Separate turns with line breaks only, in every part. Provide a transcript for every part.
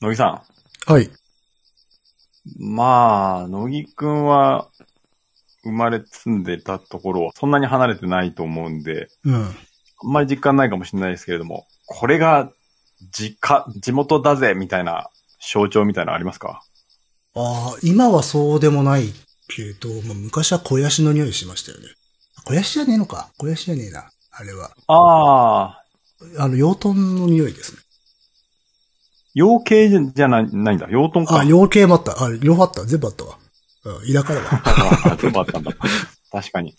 乃木さ
はい。
ん。まあ、乃木くんは、生まれ住んでたところはそんなに離れてないと思うんで、
うん。
あんまり実感ないかもしれないですけれども、これが、実家、地元だぜ、みたいな象徴みたいなのありますか？
ああ、今はそうでもないけど、まあ、昔は肥やしの匂いしましたよね。肥やしじゃねえのか肥やしじゃねえな。あれは。
ああ、
あの、養豚の匂いですね。
養鶏じゃないないんだ。養豚か。
あ、養鶏もあった。あ、両方あった。全部あったわ。うん、田舎だわ。
あ 全部あったんだ。確かに。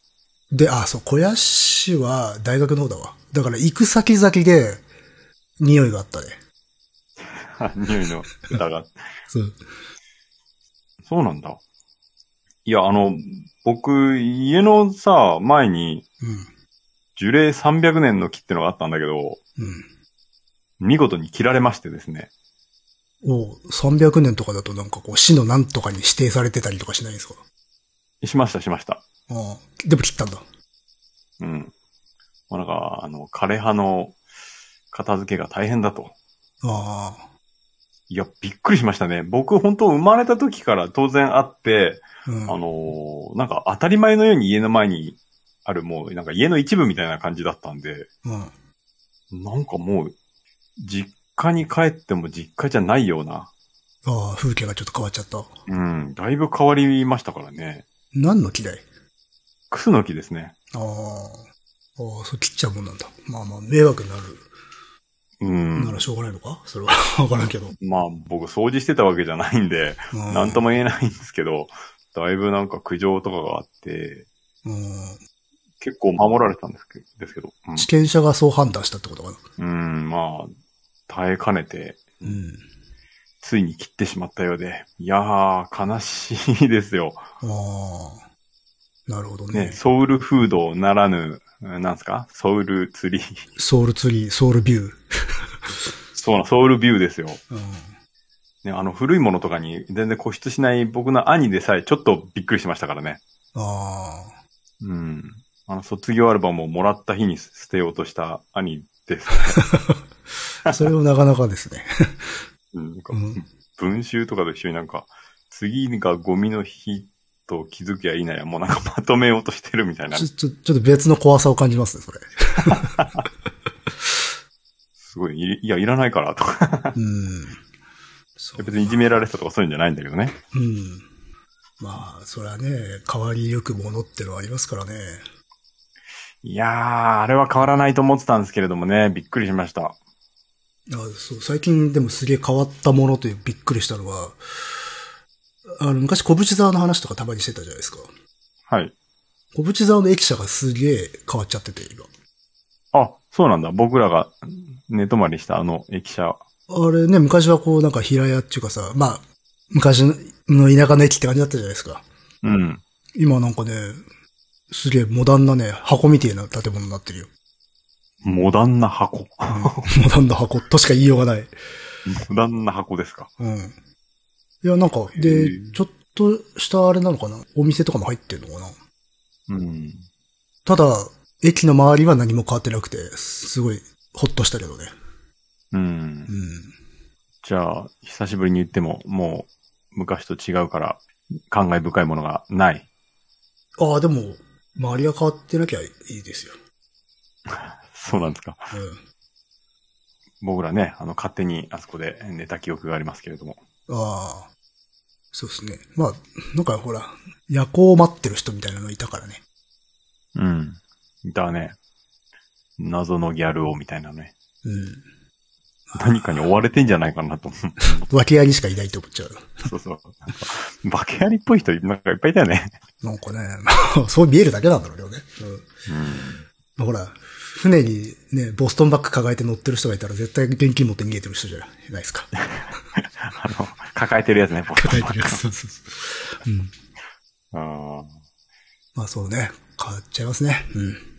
で、あ、そう、肥やしは大学の方だわ。だから行く先々で、匂いがあったね。
匂いの歌が。
そう。
そうなんだ。いや、あの、僕、家のさ、前に、樹齢300年の木ってのがあったんだけど、
うん。
見事に切られましてですね。
うん。おう300年とかだとなんかこう、市のなんとかに指定されてたりとかしないんですか？
しました、しました。
ああ。でも切ったんだ。
うん。まあ、なんか、あの、枯葉の片付けが大変だと。
ああ。
いや、びっくりしましたね。僕、本当生まれた時から当然あって、
うん。
あのーなんか当たり前のように家の前にあるもう、なんか家の一部みたいな感じだったんで、
うん。
なんかもう、実家に帰っても実家じゃないような、
ああ、風景がちょっと変わっちゃった。
うん、だいぶ変わりましたからね。
何の木だい？
クスの木ですね。
ああ。ああ、そう切っちゃうもんなんだ。まあまあ、迷惑になる。
うん。
ならしょうがないのか？それは わからんけど。
まあ、僕掃除してたわけじゃないんで、
うん
なんとも言えないんですけど、だいぶなんか苦情とかがあって、
うん。
結構守られてたんですけですけど、
地権者がそう判断したってことかな。
うん、うん、まあ、耐えかねて、
うん。
ついに切ってしまったようで、いやー、悲しいですよ。
ああ。なるほどね。
ね、ソウルフードならぬ、なんすか？ソウルツリー。
ソウルツリー、ソウルビュー。
そうな、ソウルビューですよ。
うん。
ね、あの、古いものとかに全然固執しない僕の兄でさえちょっとびっくりしましたからね。
あ
うん。あの、卒業アルバムをもらった日に捨てようとした兄です。
あ。それもなかなかですね。
うん、なんか
うん
文集とかと一緒になんか、次がゴミの日と気づきゃいいなや、もうなんかまとめようとしてるみたいな。
ちょ、ちょ、ちょっと別の怖さを感じますね、それ。
すごい、いいや、いらないからとか。
うん。そう。
別にいじめられてたとかそういうんじゃないんだけどね。
うん。まあ、それはね、変わりゆくものってのはありますからね。
いやー、あれは変わらないと思ってたんですけれどもね、びっくりしました。
あそう、最近でもすげえ変わったものというびっくりしたのは、あの、昔小淵沢の話とかたまにしてたじゃないですか。
はい。
小淵沢の駅舎がすげえ変わっちゃってて、今。
あ、そうなんだ。僕らが寝泊まりしたあの駅舎。
あれね、昔はこうなんか平屋っていうかさ、まあ、昔の田舎の駅って感じだったじゃないですか。
うん。
今なんかね、すげえモダンなね、箱みてえな建物になってるよ。
モダンな箱。
うんモダンな箱としか言いようがない。
モダンな箱ですか。
うん。いや、なんか、
へ
で
え、
ちょっとしたあれなのかな？お店とかも入ってるのかな？
うん。
ただ、駅の周りは何も変わってなくて、すごい、ほっとしたけどね。
うん
う。ん。
じゃあ、久しぶりに言っても、もう、昔と違うから、感慨深いものがない。
ああ、でも、周りが変わってなきゃいいですよ。
そうなんですか。
う
僕らね、あの、勝手にあそこで寝た記憶がありますけれども。
ん。ああ。そうですね。まあ、なんかほら、夜行を待ってる人みたいなのいたからね。
うん。だね。謎のギャルをみたいなね。
うん。
何かに追われてんじゃないかなと思う。
訳ありしかいないと思っちゃう。
そうそう。化けありっぽい人、なんかいっぱいいたよね。
なんかね、そう見えるだけなんだろうけどね。うん。
うん。
まあ、ほら、船にね、ボストンバッグ抱えて乗ってる人がいたら絶対現金持って逃げてる人じゃないですか。
あの、抱えてるやつね、僕。
抱えてるやつ。そうそうそう。うん。
あー
まあそうね。変わっちゃいますね。うん。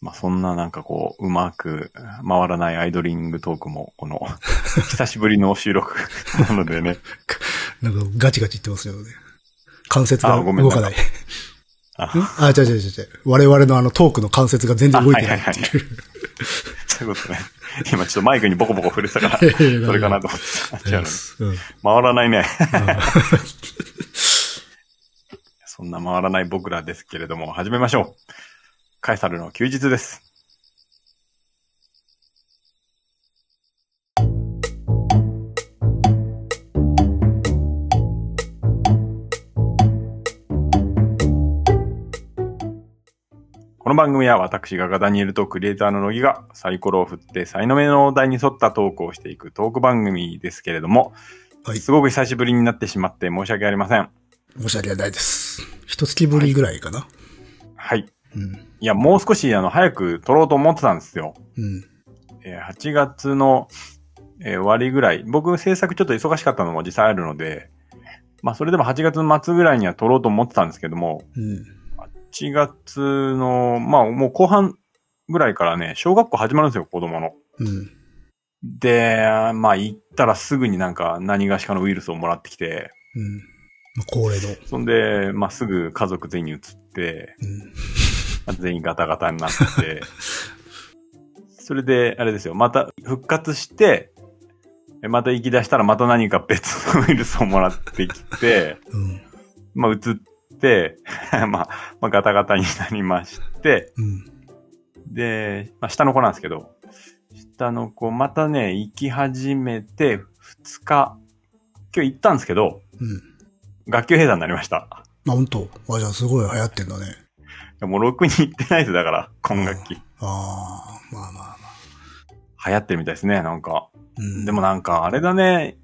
まあ、そんななんかこう、うまく回らないアイドリングトークも、この、久しぶりの収録なのでね。
なんかガチガチ言ってますよね。関節が
あごめん
動かない。
あ、
違う違う違う違う。我々のあのトークの関節が全然動いてないっていう。
そういうことね。今ちょっとマイクにボコボコ触れてたから、それかなと思って。違うの
うん
回らないね。そんな回らない僕らですけれども、始めましょう。カエサルの休日です。この番組は私がガダニエルとクリエイターの乃木がサイコロを振って才能目のお題に沿ったトークをしていくトーク番組ですけれども、
はい。
すごく久しぶりになってしまって申し訳ありません。
申し訳ないです。一月ぶりぐらいかな。
はい。
うん。
いや、もう少し、あの、早く撮ろうと思ってたんですよ。
うん。
えー8月の、えー終わりぐらい。僕、制作ちょっと忙しかったのも実際あるので、まあ、それでも8月の末ぐらいには撮ろうと思ってたんですけども、
うん。
8月の、まあ、もう後半ぐらいからね、小学校始まるんですよ、子供の。
うん。
で、まあ、行ったらすぐになんか何がしかのウイルスをもらってきて、
うん。まあ、恒例の。
そんで、まあ、すぐ家族全員に移って、
うん。
ま あ全員ガタガタになって、それで、あれですよ、また復活して、えまた行き出したらまた何か別のウイルスをもらってきて、
うん。
まあ移って、まあ、まあガタガタになりまして、
うん。
で、まあ下の子なんですけど、下の子またね、行き始めて2日、今日行ったんですけど、
うん。
学級閉鎖になりました。
あ、本当あ、じゃあすごい流行ってんだね。
もうろくに行ってないです、だから、今学期。
ああ、まあまあまあ。
流行ってるみたいですね、なんか。
うん。
でもなんか、あれだね、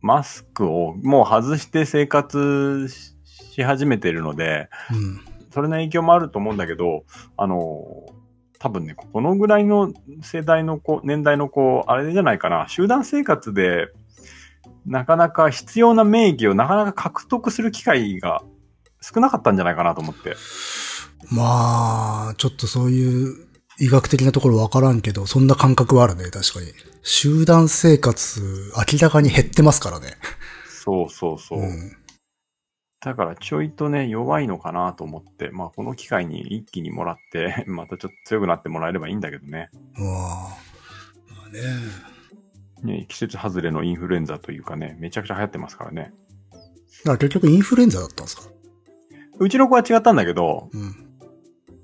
マスクをもう外して生活しし始めてるので、
うん。
それの影響もあると思うんだけど、あの、多分ね、このぐらいの世代の子、年代の子、あれじゃないかな、集団生活で、なかなか必要な免疫をなかなか獲得する機会が少なかったんじゃないかなと思って。
まあ、ちょっとそういう医学的なところわからんけど、そんな感覚はあるね、確かに。集団生活、明らかに減ってますからね。
そうそうそう。
うん。
だからちょいとね、弱いのかなと思って、まあこの機会に一気にもらって、またちょっと強くなってもらえればいいんだけどね。
うわまあね。
ね季節外れのインフルエンザというかね、めちゃくちゃ流行ってますからね。
だから結局インフルエンザだったんですか？
うちの子は違ったんだけど、
うん。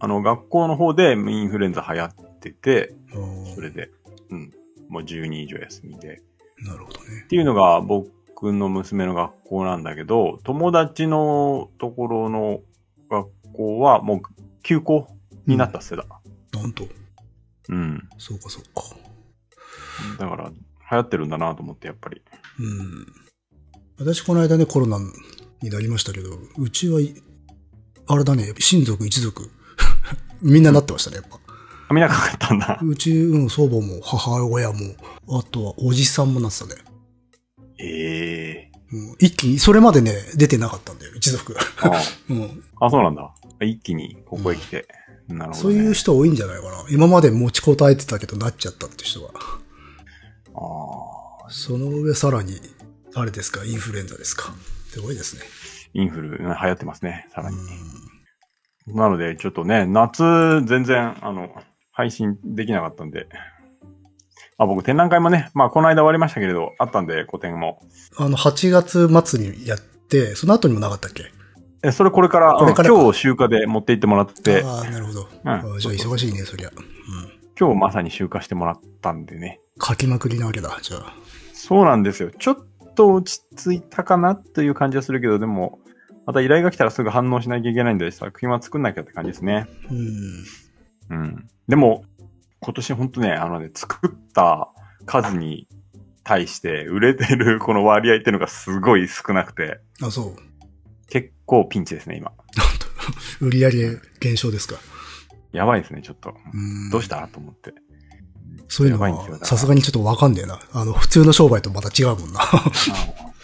あの、学校の方でインフルエンザ流行ってて、それで、うん、もう12以上休みで。
なるほどね
っ。ていうのが僕の娘の学校なんだけど、友達のところの学校はもう休校になったっすだ。
なんと。
うん。
そうかそうか。
だから、流行ってるんだなと思って、やっぱり。
うん。私この間ね、コロナになりましたけど、うちはい、あれだね、親族一族。みんななってましたね、やっぱ。
あ、みんなかかったんだ。
うち、うん、祖母も母親も、あとはおじさんもなってたね。
ええ
うん、一気に、それまでね、出てなかったんだよ、一族が。
あ
うん。
あ、そうなんだ。一気にここへ来て。なるほど、ね。
そういう人多いんじゃないかな。今まで持ちこたえてたけどなっちゃったって人が。
ああ、
その上さらに、あれですか、インフルエンザですか。すごいですね。
インフル、流行ってますね、さらに。
うん。
なので、ちょっとね、夏、全然、あの、配信できなかったんで。あ、僕、展覧会もね、まあ、この間終わりましたけれど、あったんで、個展も。
あの、8月末にやって、その後にもなかったっけ？
え、それこれから、
これからか
うん今日集荷で持って行ってもらって、
ああ、なるほど。
うん
じゃあ忙しいね、そりゃ。うん。
今日まさに集荷してもらったんでね。
書きまくりなわけだ、じゃあ。
そうなんですよ。ちょっと落ち着いたかなという感じはするけど、でも、また依頼が来たらすぐ反応しなきゃいけないんで、作品は作んなきゃって感じですね。
うん。
うん。でも、今年ほんとね、あのね、作った数に対して売れてる この割合っていうのがすごい少なくて、
あ、そう。
結構ピンチですね、今。
売り上げ減少ですか？
やばいですね、ちょっと。
うん。
どうしたと思って。
そういうのは、
ら
さすがにちょっとわかんねえな。あの、普通の商売とまた違うもんな。
あ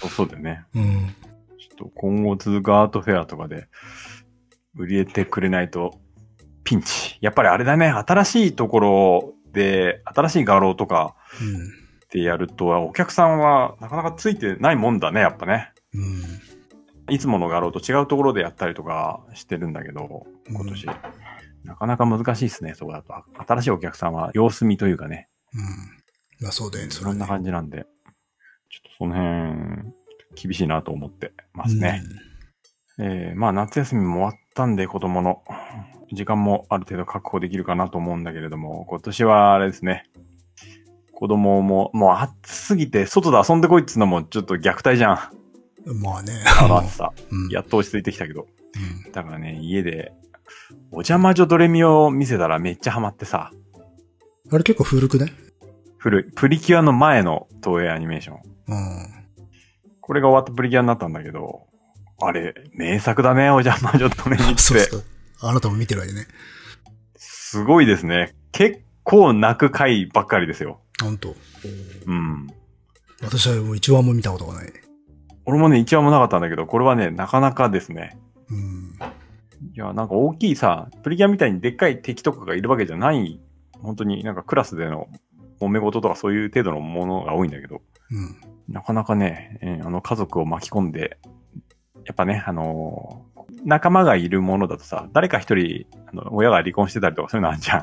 そうそうだよね。
うん。
ちょっと今後続くアートフェアとかで売り得てくれないとピンチ。やっぱりあれだね、新しいところで、新しい画廊とか
うん。
でやると、お客さんはなかなかついてないもんだね、やっぱね。
うん。
いつもの画廊と違うところでやったりとかしてるんだけど、今年。なかなか難しいですね、そこだと。新しいお客さんは様子見というかね、
まあそうだよね、そ
んな感じなんで、ちょっとその辺、厳しいなと思ってますね。えーまあ夏休みも終わったんで子供の時間もある程度確保できるかなと思うんだけれども、今年はあれですね。子供も、もう暑すぎて外で遊んでこいっつうのもちょっと虐待じゃん。
うん。まあね。
あの暑さ。
うん。
やっと落ち着いてきたけど。
うん
だからね、家で、お邪魔女ドレミを見せたらめっちゃハマってさ、
あれ結構古くね
古い、プリキュアの前の東映アニメーション。
うん。
これが終わったプリキュアになったんだけど、あれ、名作だね、お邪魔女ドレミって。
そうそう。あなたも見てるわけね。
すごいですね。結構泣く回ばっかりですよ。
ほんと。
うん。
私はもう一話も見たことがない。
俺もね、一話もなかったんだけど、これはね、なかなかですね。
うん。
いや、なんか大きいさ、プリキュアみたいにでっかい敵とかがいるわけじゃない、本当になんかクラスでの揉め事とかそういう程度のものが多いんだけど、
うん。
なかなかね、えーあの家族を巻き込んで、やっぱね、あのー仲間がいるものだとさ、誰か一人、あの、親が離婚してたりとかそういうのあるじゃん。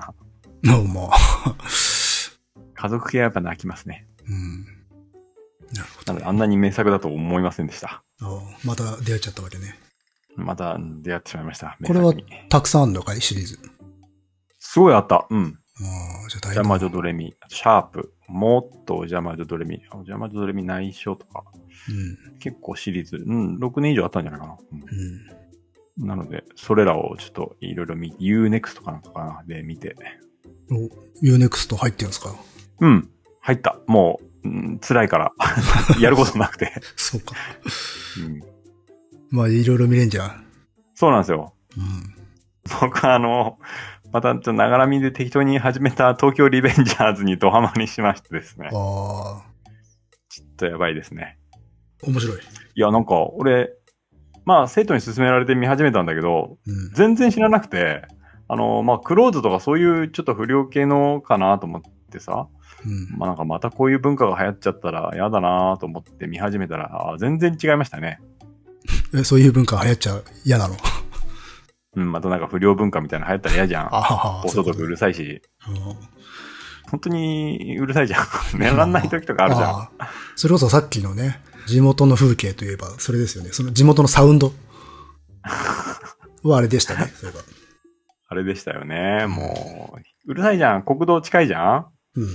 まあまあ。
家族系はやっぱ泣きますね。
うん。なるほど、
なので、あんなに名作だと思いませんでした。
あまた出会っちゃったわけね。
また出会ってしまいました。
これはたくさんあるのかい？シリーズ。
すごいあった。うん。
ああ、じゃあ大変だ。
お邪魔女ドレミ、シャープ、もっとお邪魔女ドレミ、お邪魔女ドレミ内緒とか、
うん。
結構シリーズ、うん、6年以上あったんじゃないかな。うん
うん。
なので、それらをちょっといろいろ見、Unext とかなんかかなで見て、
お、Unext 入ってるんですか？
うん、入った。もう、うん、辛いから、やることなくて、
そうか。
うん。
まあ、いろいろ見れんじゃん。
そうなんですよ。
うん。
僕はあの、またちょっとながらみで適当に始めた東京リベンジャーズにドハマりしましてですね。
ああ、
ちょっとやばいですね。
面白い。
いや、なんか、俺、まあ、生徒に勧められて見始めたんだけど、
うん。
全然知らなくて、あの、まあ、クローズとかそういうちょっと不良系のかなと思ってさ、
うん。
まあなんかまたこういう文化が流行っちゃったら嫌だなと思って見始めたら、あ全然違いましたね。
え、そういう文化流行っちゃ嫌なの？
うん、またなんか不良文化みたいなの流行ったら嫌じゃん。
ああ、
放送とかうるさいし、
うん
本当にうるさいじゃん。寝らんない時とかあるじゃん。
それこそさっきのね、地元の風景といえば、それですよね。その地元のサウンド はあれでしたね。それが。
あれでしたよね。もう、うるさいじゃん。国道近いじゃん
うん。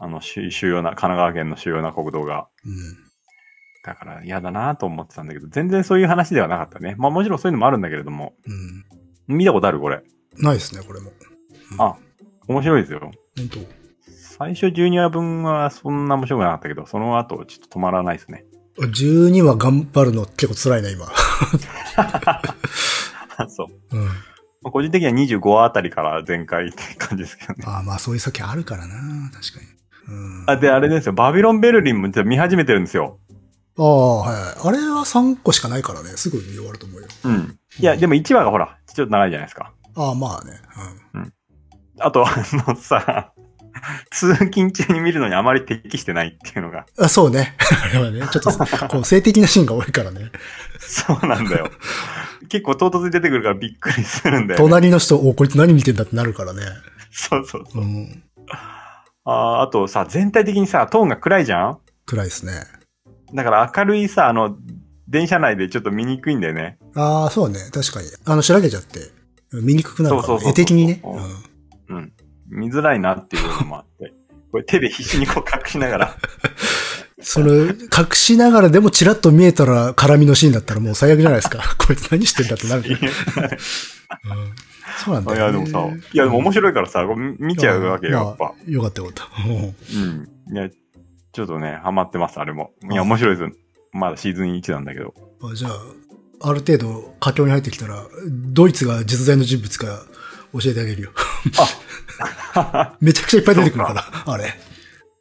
あの、主主要な、神奈川県の主要な国道が。
うん。
だから嫌だなと思ってたんだけど、全然そういう話ではなかったね。まあもちろんそういうのもあるんだけれども。
うん。
見たことあるこれ。
ないですね、これも。
あ、面白いですよ。
本当
最初12話分はそんな面白くなかったけど、その後ちょっと止まらないですね。
12話頑張るの結構辛いな、今。
そう。
うん。
まあ個人的には25話あたりから全開って感じですけどね。
ああ、まあそういう先あるからな、確かに。うん。
あ、で、あれですよ。バビロン・ベルリンも見始めてるんですよ。
ああ、はいはい。あれは3個しかないからね、すぐ見終わると思うよ。
うん。いや、でも1話がほら、ちょっと長いじゃないですか。
ああ、まあね。
あと、あのさ、通勤中に見るのにあまり適してないっていうのが。
うん。あそうね。あれはね、ちょっと、こう、性的なシーンが多いからね。
そうなんだよ。結構唐突に出てくるからびっくりするんだよ、ね。
隣の人、お、こいつ何見てんだってなるからね。
そうそうそうう。
ん。
あーあとさ、全体的にさ、トーンが暗いじゃん？
暗いですね。
だから明るいさ、あの、電車内でちょっと見にくいんだよね。
ああ、そうね。確かに。あの、しらけちゃって、見にくくなるから、ね。
そうそうそうそう
絵的にね。
う
ん。
見づらいなっていうのもあって。これ手で必死にこう隠しながら。
その、隠しながらでもチラッと見えたら絡みのシーンだったらもう最悪じゃないですか。こいつ何してんだってなる。うんそうなんだね。
や、でもさ、いや、でも面白いからさ、見ちゃうわけよ、やっぱ。
まあよかったよかった。うん
うん。いや、ちょっとね、ハマってます、あれも。いや、面白いです。まだシーズン1なんだけど。
あじゃあ、ある程度佳境に入ってきたら、ドイツが実在の人物か教えてあげるよ。めちゃくちゃいっぱい出てくるから、あれ。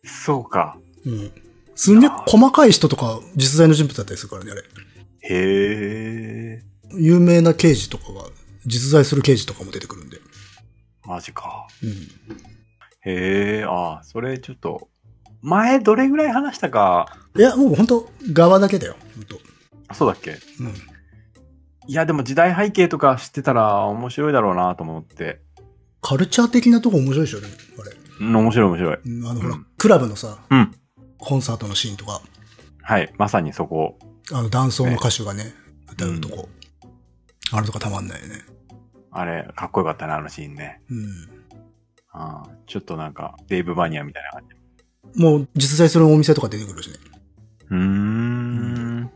そうか。
うん。すんげえ細かい人とか実在の人物だったりするからね、あれ。
へえ。
有名な刑事とかが、実在する刑事とかも出てくるんで。
マジか。
うん。
へえ、ああ、それちょっと、前どれぐらい話したか、
いや、もう本当側だけだよ。本当
あそうだっけ？
うん。
いや、でも時代背景とか知ってたら面白いだろうなと思って。
カルチャー的なとこ面白いでしょ、ね、あれ。
うん、面白い面白い。
うんあの、ほら
うん、
クラブのさ、
うん。
コンサートのシーンとか、
はい。まさにそこ。
あの、男装の歌手がね、歌うとこ。あれとかたまんないよね。
あれ、かっこよかったな、あのシーンね。
うん。
あーちょっとなんか、デーブ・バニアみたいな感じ。
もう実在するお店とか出てくるしね。
うーん。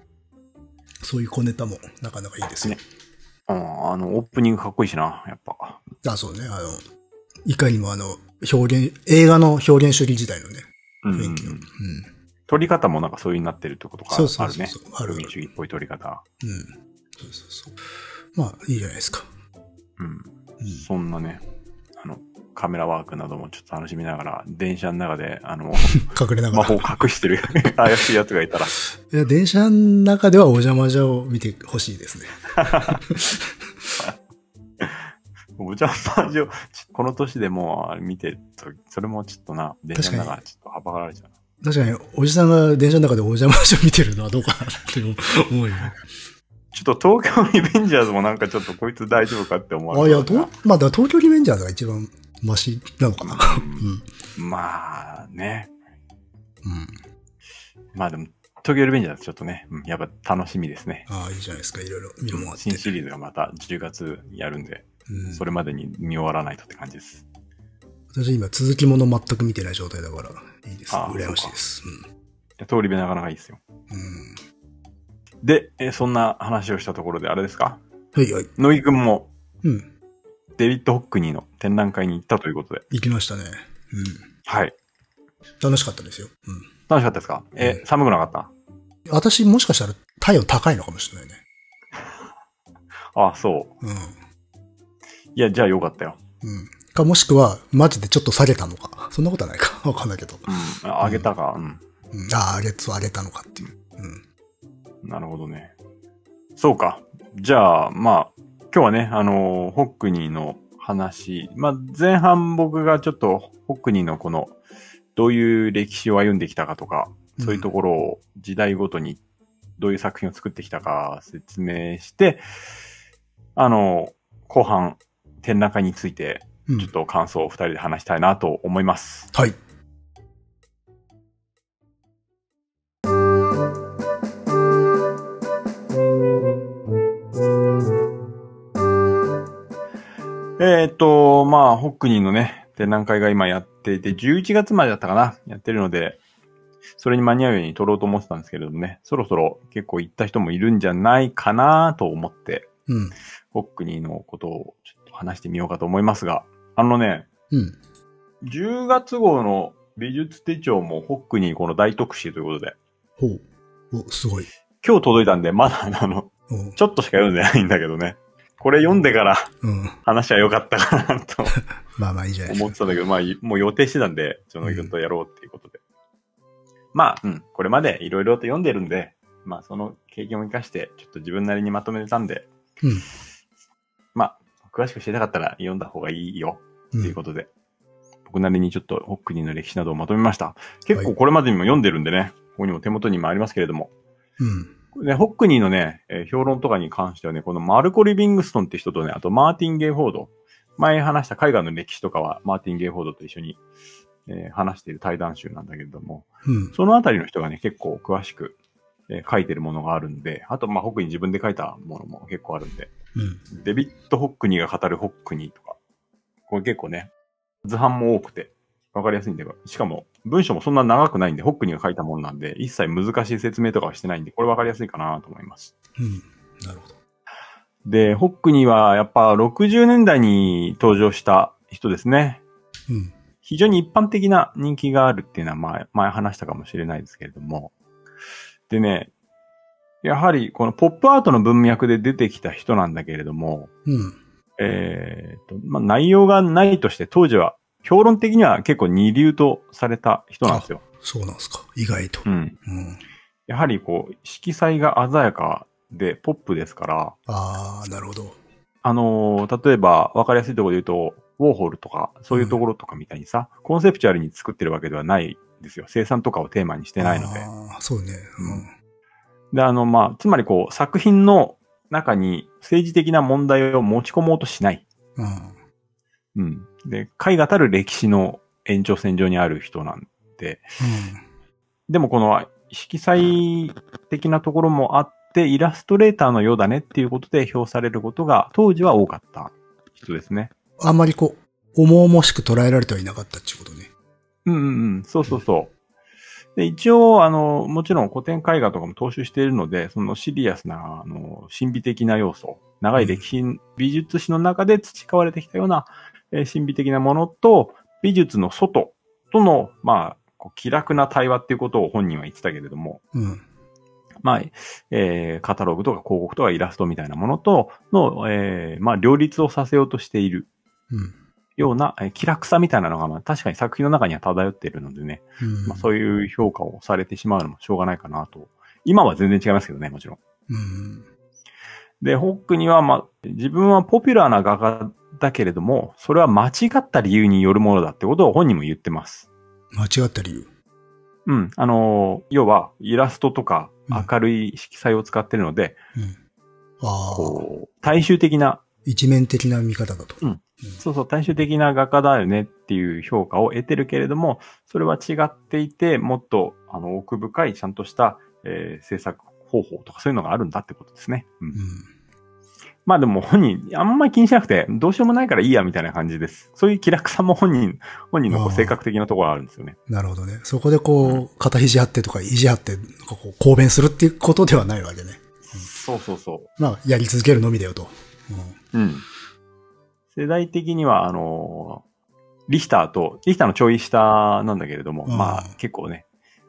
そういう小ネタもなかなかいいですよ。
ねああの、オープニングかっこいいしな、やっぱ。
あ、そうね。あの、いかにもあの、表現、映画の表現主義時代のね、
うん、
雰囲気の。うん。
撮り方もなんかそういうになってるってことか。
そうそう
あるね
そうそう。ある
民主主義っぽい撮り方。
うん。そうそうそう。まあ、いいじゃないですか。
うん。
うん。
そんなね、カメラワークなどもちょっと楽しみながら、電車の中で、あの、
隠れながら。
魔法を隠してる 怪しいやつがいたら、
いや、電車の中ではお邪魔女を見てほしいですね。
お邪魔女、この年でもうあれ見てると、それもちょっとな、電車の中ちょっとはばかられちゃうな。
確かに、おじさんが電車の中でお邪魔女見てるのはどうかなって思うよね。
ちょっと東京リベンジャーズもなんかちょっとこいつ大丈夫かって思わ
あ、
れ
いや、どうまあ、だ東京リベンジャーズが一番マシなのかな？うん。
まあね。
うん。
まあでも、東京リベンジャーズちょっとね、うんやっぱ楽しみですね。
ああ、いいじゃないですか。いろいろ見るもって。
新シリーズがまた10月やるんで、
うん、
それまでに見終わらないとって感じです。
私今続きもの全く見てない状態だから、いいです。羨ましいです。
通り部なかなかいいですよ。
うん。うん。
で、えそんな話をしたところであれですか？
はいはい。
乃木くんも
うん。
デビッド・ホックニーの展覧会に行ったということで。
行きましたね。うん。
はい。
楽しかったですよ。うん。
楽しかったですか？え、
うん
寒くなかった？
私もしかしたら体温高いのかもしれないね。
あ あ、そう。
うん。
いや、じゃあよかったよ。
うん。か、もしくは、マジでちょっと下げたのか。そんなことはないか。わかんないけど。
うん。ああげたか？うん。
うん。ああ、あげつ上げたのかっていう。うん。
なるほどね。そうか。じゃあ、まあ、今日はね、あのーホックニーの話。まあ、前半僕がちょっと、ホックニーのこの、どういう歴史を歩んできたかとか、そういうところを時代ごとにどういう作品を作ってきたか説明して、あの、後半、展覧会について、
うん。
ちょっと感想を二人で話したいなと思います。
はい。
えーっと、まあ、ホックニーのね、展覧会が今やっていて、11月までだったかなやってるので、それに間に合うように撮ろうと思ってたんですけれどもね、そろそろ結構行った人もいるんじゃないかなと思って、
うん。
ホックニーのことをちょっと話してみようかと思いますが、あのね、
うん。
10月号の美術手帳もホックニーこの大特集ということで、
ほう。お、すごい。
今日届いたんで、まだあの、
お
ちょっとしか読んでないんだけどね。これ読んでから
うん。
話は良かったかなと
まあまあいいじゃないですか
思って。たんだけど、まあ、いもう予定してたんで、その君とやろうっていうことで。まあ、うん、これまでいろいろと読んでるんで、まあ、その経験を生かして、ちょっと自分なりにまとめたんで、
うん。
まあ、詳しく知りたかったら読んだ方がいいよ
う。
っていうんことで、僕なりにちょっとホックニーの歴史などをまとめました。結構これまでにも読んでるんでね、ここにも手元にもありますけれども、
うん。
ね、ホックニーのね、えー評論とかに関してはね、このマルコ・リビングストンって人とね、あとマーティン・ゲイフォード、前話した海外の歴史とかはマーティン・ゲイフォードと一緒に、えー話している対談集なんだけれども、
うん。
そのあたりの人がね、結構詳しく、えー書いてるものがあるんで、あと、まあ、ホックニー自分で書いたものも結構あるんで、
うん。
デビッド・ホックニーが語るホックニーとか、これ結構ね、図版も多くて、わかりやすいんで、しかも文章もそんな長くないんで、ホックニーが書いたものなんで、一切難しい説明とかはしてないんで、これわかりやすいかなと思います。
うん。なるほど。
で、ホックニーはやっぱ60年代に登場した人ですね。
うん。
非常に一般的な人気があるっていうのは前、前話したかもしれないですけれども。でね、やはりこのポップアートの文脈で出てきた人なんだけれども、
うん。
えーと、まあ、内容がないとして当時は評論的には結構二流とされた人なんですよ。
そうなんですか。意外と。
うん。
うん。
やはりこう、色彩が鮮やかでポップですから、
ああ、なるほど。
あのー例えば分かりやすいところで言うと、ウォーホルとか、そういうところとかみたいにさ、コンセプチュアルに作ってるわけではないですよ。生産とかをテーマにしてないので。
ああ、そうね。
で、あの、まあ、つまりこう、作品の中に政治的な問題を持ち込もうとしない。
うん。うん。
うん。で、絵画たる歴史の延長線上にある人なんで、でもこの色彩的なところもあって、イラストレーターのようだねっていうことで評されることが当時は多かった人ですね。
うん。あんまりこう、重々しく捉えられてはいなかったっていうことね。
うんうんうん、そうそうそう。で、一応、あの、もちろん古典絵画とかも踏襲しているので、そのシリアスな、あの、神秘的な要素、長い歴史、美術史の中で培われてきたような、えー神秘的なものと、美術の外との、まあ、こう気楽な対話っていうことを本人は言ってたけれども、
うん。
まあ、えーカタログとか広告とかイラストみたいなものとの、えーまあ、両立をさせようとしている
うん。
ような、えー気楽さみたいなのが、まあ、確かに作品の中には漂っているのでね、
うん。
まあ、そういう評価をされてしまうのもしょうがないかなと。今は全然違いますけどね、もちろん。
うん。
で、ホックには、まあ、自分はポピュラーな画家だけれども、それは間違った理由によるものだってことを本人も言ってます。
間違った理由？
うん。あのー要は、イラストとか
うん
明るい色彩を使ってるので、
うん。ああ、
こう、大衆的な、
一面的な見方だと。
うんそうそう、大衆的な画家だよねっていう評価を得てるけれども、それは違っていて、もっと、あの、奥深い、ちゃんとした、えー制作方法とかそういうのがあるんだってことですね。うん
うん。
まあでも本人、あんまり気にしなくて、どうしようもないからいいやみたいな感じです。そういう気楽さも本人、本人のこう性格的なところがあるんですよね。
なるほどね。そこでこう、肩肘張ってとか、肘張って、こう、公弁するっていうことではないわけね。
そうそうそ
まあ、やり続けるのみだよと。
う。うん。世代的には、あのーリヒターと、リヒターのちょい下なんだけれども、
うん
まあ結構ね、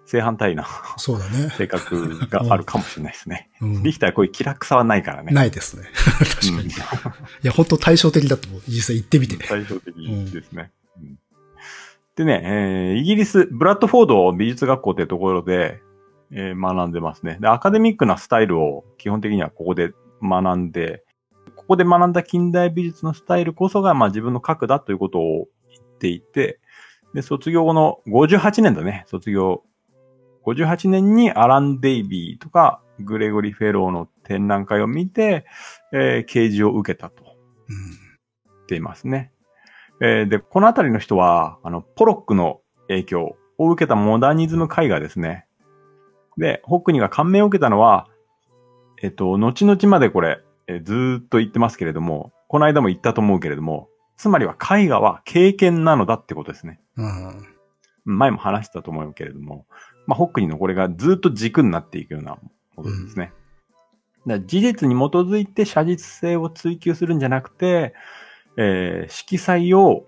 正反対な
うん。そうだね。
性格があるかもしれないですね。
うん
リヒターはこういう気楽さはないからね。
ないですね。確かに。
うん
いや、本当対照的だと思う。実際行ってみて。
対照的ですね。うんでね、えーイギリス、ブラッドフォード美術学校というところで、えー学んでますね。で、アカデミックなスタイルを基本的にはここで学んで、ここで学んだ近代美術のスタイルこそが、まあ自分の核だということを言っていて、で、卒業後の58年だね、卒業。58年にアラン・デイビーとかグレゴリー・フェローの展覧会を見て、えー啓示を受けたと。
うん。
っていますね。えーで、このあたりの人は、あの、ポロックの影響を受けたモダニズム絵画ですね。で、ホックニが感銘を受けたのは、えっと、後々までこれ、えーずーっと言ってますけれども、この間も言ったと思うけれども、つまりは絵画は経験なのだってことですね。
うん。
前も話したと思うけれども、まあ、ホックニのこれがずーっと軸になっていくようなものですね。だから事実に基づいて写実性を追求するんじゃなくて、えー色彩を、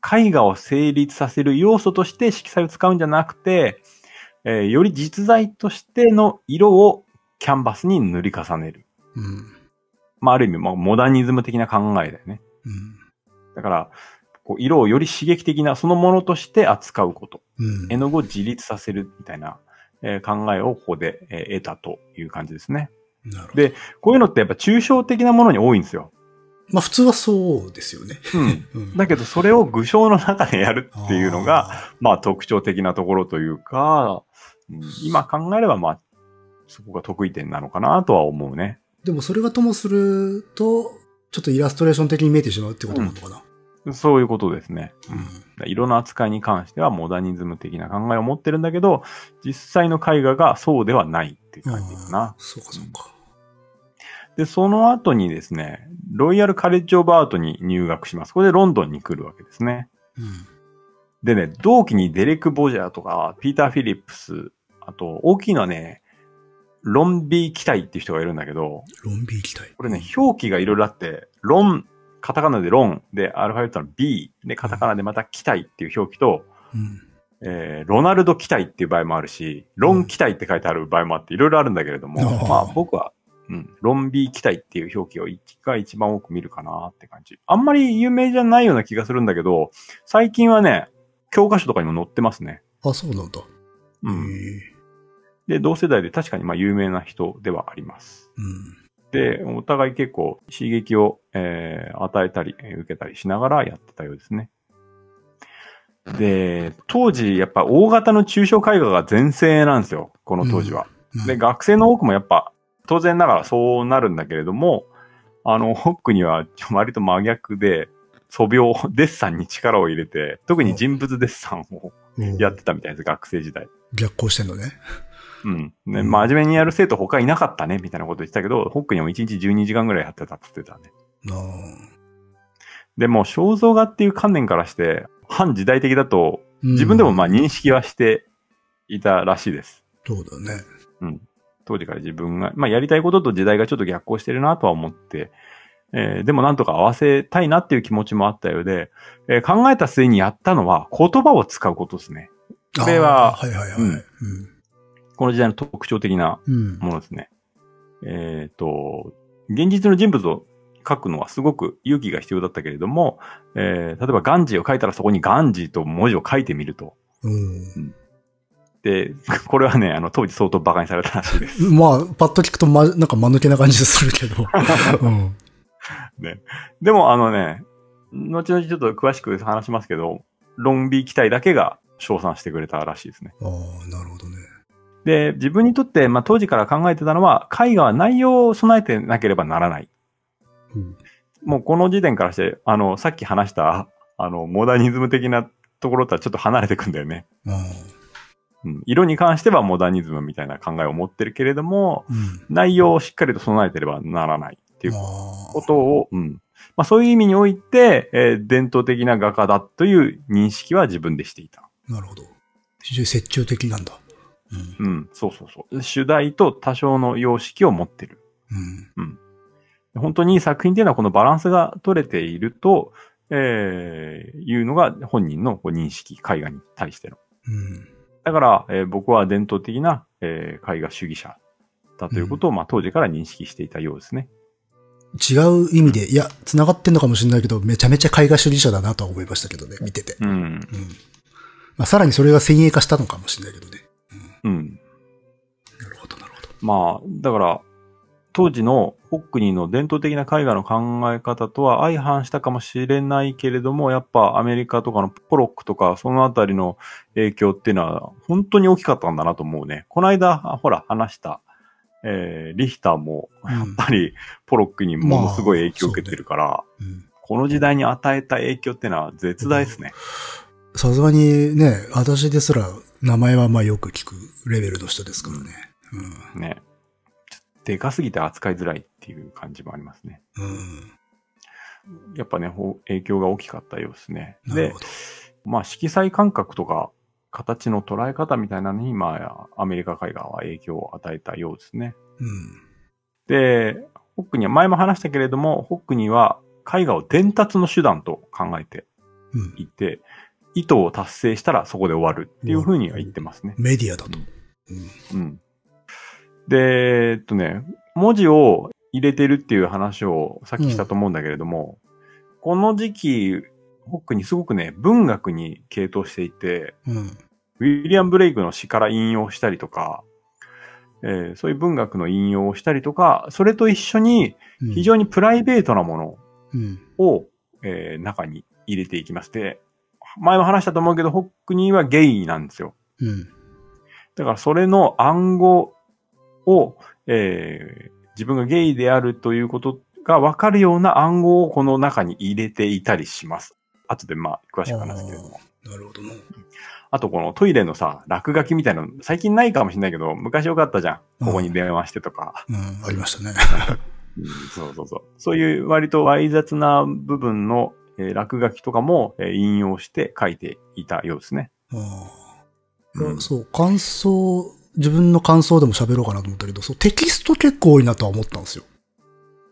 絵画を成立させる要素として色彩を使うんじゃなくて、えーより実在としての色をキャンバスに塗り重ねる。
うん。
まあ、ある意味、まあモダニズム的な考えだよね。
うん。
だから、こう色をより刺激的なそのものとして扱うこと。
うん。
絵の具を自立させるみたいな、えー考えをここで、えー得たという感じですね。
なるほど。
でこういうのってやっぱ抽象的なものに多いんですよ。
まあ普通はそうですよね。
うん。
うん。
だけどそれを具象の中でやるっていうのが、
あ
まあ特徴的なところというか、うん今考えればまあ、そこが得意点なのかなとは思うね。
ー。でもそれがともすると、ちょっとイラストレーション的に見えてしまうってことなのかな。
そういうことですね。
うん。
色の扱いに関してはモダニズム的な考えを持ってるんだけど、実際の絵画がそうではないっていう感じかな。
そうかそうか。
で、その後にですね、ロイヤルカレッジオブアートに入学します。これでロンドンに来るわけですね。
うん。
でね、同期にデレク・ボジャーとか、ピーター・フィリップス、あと、大きいのはね、ロンビー・キタイっていう人がいるんだけど、
ロンビー期待。
これね、表記がいろいろあって、ロン、カタカナでロン、で、アルファベットの B、で、カタカナでまたキタイっていう表記と、
うん。
えーロナルド・キタイっていう場合もあるし、ロン・キタイって書いてある場合もあって、いろいろあるんだけれども、
あー
まあ僕は、うん、ロン・ビー・キタイっていう表記をが一番多く見るかなって感じ。あんまり有名じゃないような気がするんだけど、最近はね、教科書とかにも載ってますね。
あ、そうなんだ。
うん。
へ
で、同世代で確かにまあ有名な人ではあります。
ーうん。
で、お互い結構刺激を、えー与えたり、えー受けたりしながらやってたようですね。で、当時やっぱ大型の抽象絵画が全盛なんですよ。この当時は。
うん
で、学生の多くもやっぱ当然ながらそうなるんだけれども、あの、ホックには割と真逆で、素描、デッサンに力を入れて、特に人物デッサンを
うん
やってたみたいです、学生時代。
逆行してんのね。
うん。ね、
うん
真面目にやる生徒他いなかったね、みたいなこと言ってたけど、ホックにも1日12時間ぐらいやってたって言ってたね。
あ
でも、肖像画っていう観念からして、反時代的だと、
ー
自分でもまあ
うん
認識はしていたらしいです。
そうだね。
うん。当時から自分が、まあやりたいことと時代がちょっと逆行してるなとは思って、えーでもなんとか合わせたいなっていう気持ちもあったようで、えー考えた末にやったのは言葉を使うことですね。これは
はいはいはい。
うんこの時代の特徴的な
うん。うん。
ものですね。えっ、と、現実の人物を書くのはすごく勇気が必要だったけれども、えー例えばガンジーを書いたらそこにガンジーと文字を書いてみると。
うん。
で、これはね、あの、当時相当馬鹿にされたらしいです。
まあ、パッと聞くと、ま、なんか間抜けな感じするけど。うん。
でもあのね、後々ちょっと詳しく話しますけど、ロンビー機体だけが称賛してくれたらしいですね。
ああ、なるほどね。
で、自分にとって、まあ当時から考えてたのは、絵画は内容を備えてなければならない。
うん。
もうこの時点からして、あの、さっき話した、あの、モダニズム的なところとはちょっと離れてくんだよね。うん。色に関してはモダニズムみたいな考えを持ってるけれども、
うん。
内容をしっかりと備えてればならないっていう
あ
ことを、うん。まあそういう意味において、えー伝統的な画家だという認識は自分でしていた。
あ。なるほど。非常に折衷的なんだ。うん。
うん。そうそうそう。主題と多少の様式を持ってる。
うん。
本当に作品っていうのはこのバランスが取れていると、えー、いうのが本人のこう認識、絵画に対しての。
うん。
だから、えー僕は伝統的な、えー絵画主義者だということを、まあ当時から認識していたようですね。
違う意味で、いや、繋がってんのかもしれないけど、めちゃめちゃ絵画主義者だなとは思いましたけどね、見てて。
うん。
うん。まあ、さらにそれが先鋭化したのかもしれないけどね。
うん。
なるほど、なるほど。
まあ、だから、当時のホックニーの伝統的な絵画の考え方とは相反したかもしれないけれども、やっぱアメリカとかのポロックとかそのあたりの影響っていうのは本当に大きかったんだなと思うね。この間、あほら、話した、えー、リヒターも、やっぱりポロックにものすごい影響を受けてるから、
うん。
この時代に与えた影響っていうのは絶大ですね。
さすがにね、私ですら名前はまあよく聞くレベルの人ですからね。
ね。ちょっとでかすぎて扱いづらいっていう感じもありますね。
うん。うん。
やっぱね、ほ影響が大きかったようですね。で。まあ、色彩感覚とか、形の捉え方みたいなのに、まあ、アメリカ絵画は影響を与えたようですね。
うん。
で、ホックには、前も話したけれども、ホックには絵画を伝達の手段と考えて
うん。
いて、意図を達成したらそこで終わるっていうふうには言ってますね。
メディアだと。うん。
うん。で、えっとね、文字を入れてるっていう話をさっきしたと思うんだけれども、この時期、ホックにすごくね、文学に傾倒していて、
うん。
ウィリアム・ブレイクの詩から引用したりとか、えーそういう文学の引用をしたりとか、それと一緒に
うん
非常にプライベートなもの
うん。
を、えー中に入れていきまして、前も話したと思うけど、ホックニーはゲイなんですよ。
うん。
だからそれの暗号を、えー自分がゲイであるということがわかるような暗号をこの中に入れていたりします。後でまあ詳しく話すけれども。
なるほどな。
あとこのトイレのさ、落書きみたいなの、最近ないかもしれないけど、昔よかったじゃん。ここに電話してとか。
うん。ありましたね。
うんそうそうそう。そういう割とわい雑な部分の、えー落書きとかも、えー引用して書いていたようですね。
ああ
うん
そう、感想、自分の感想でも喋ろうかなと思ったけど、そう、テキスト結構多いなとは思ったんですよ。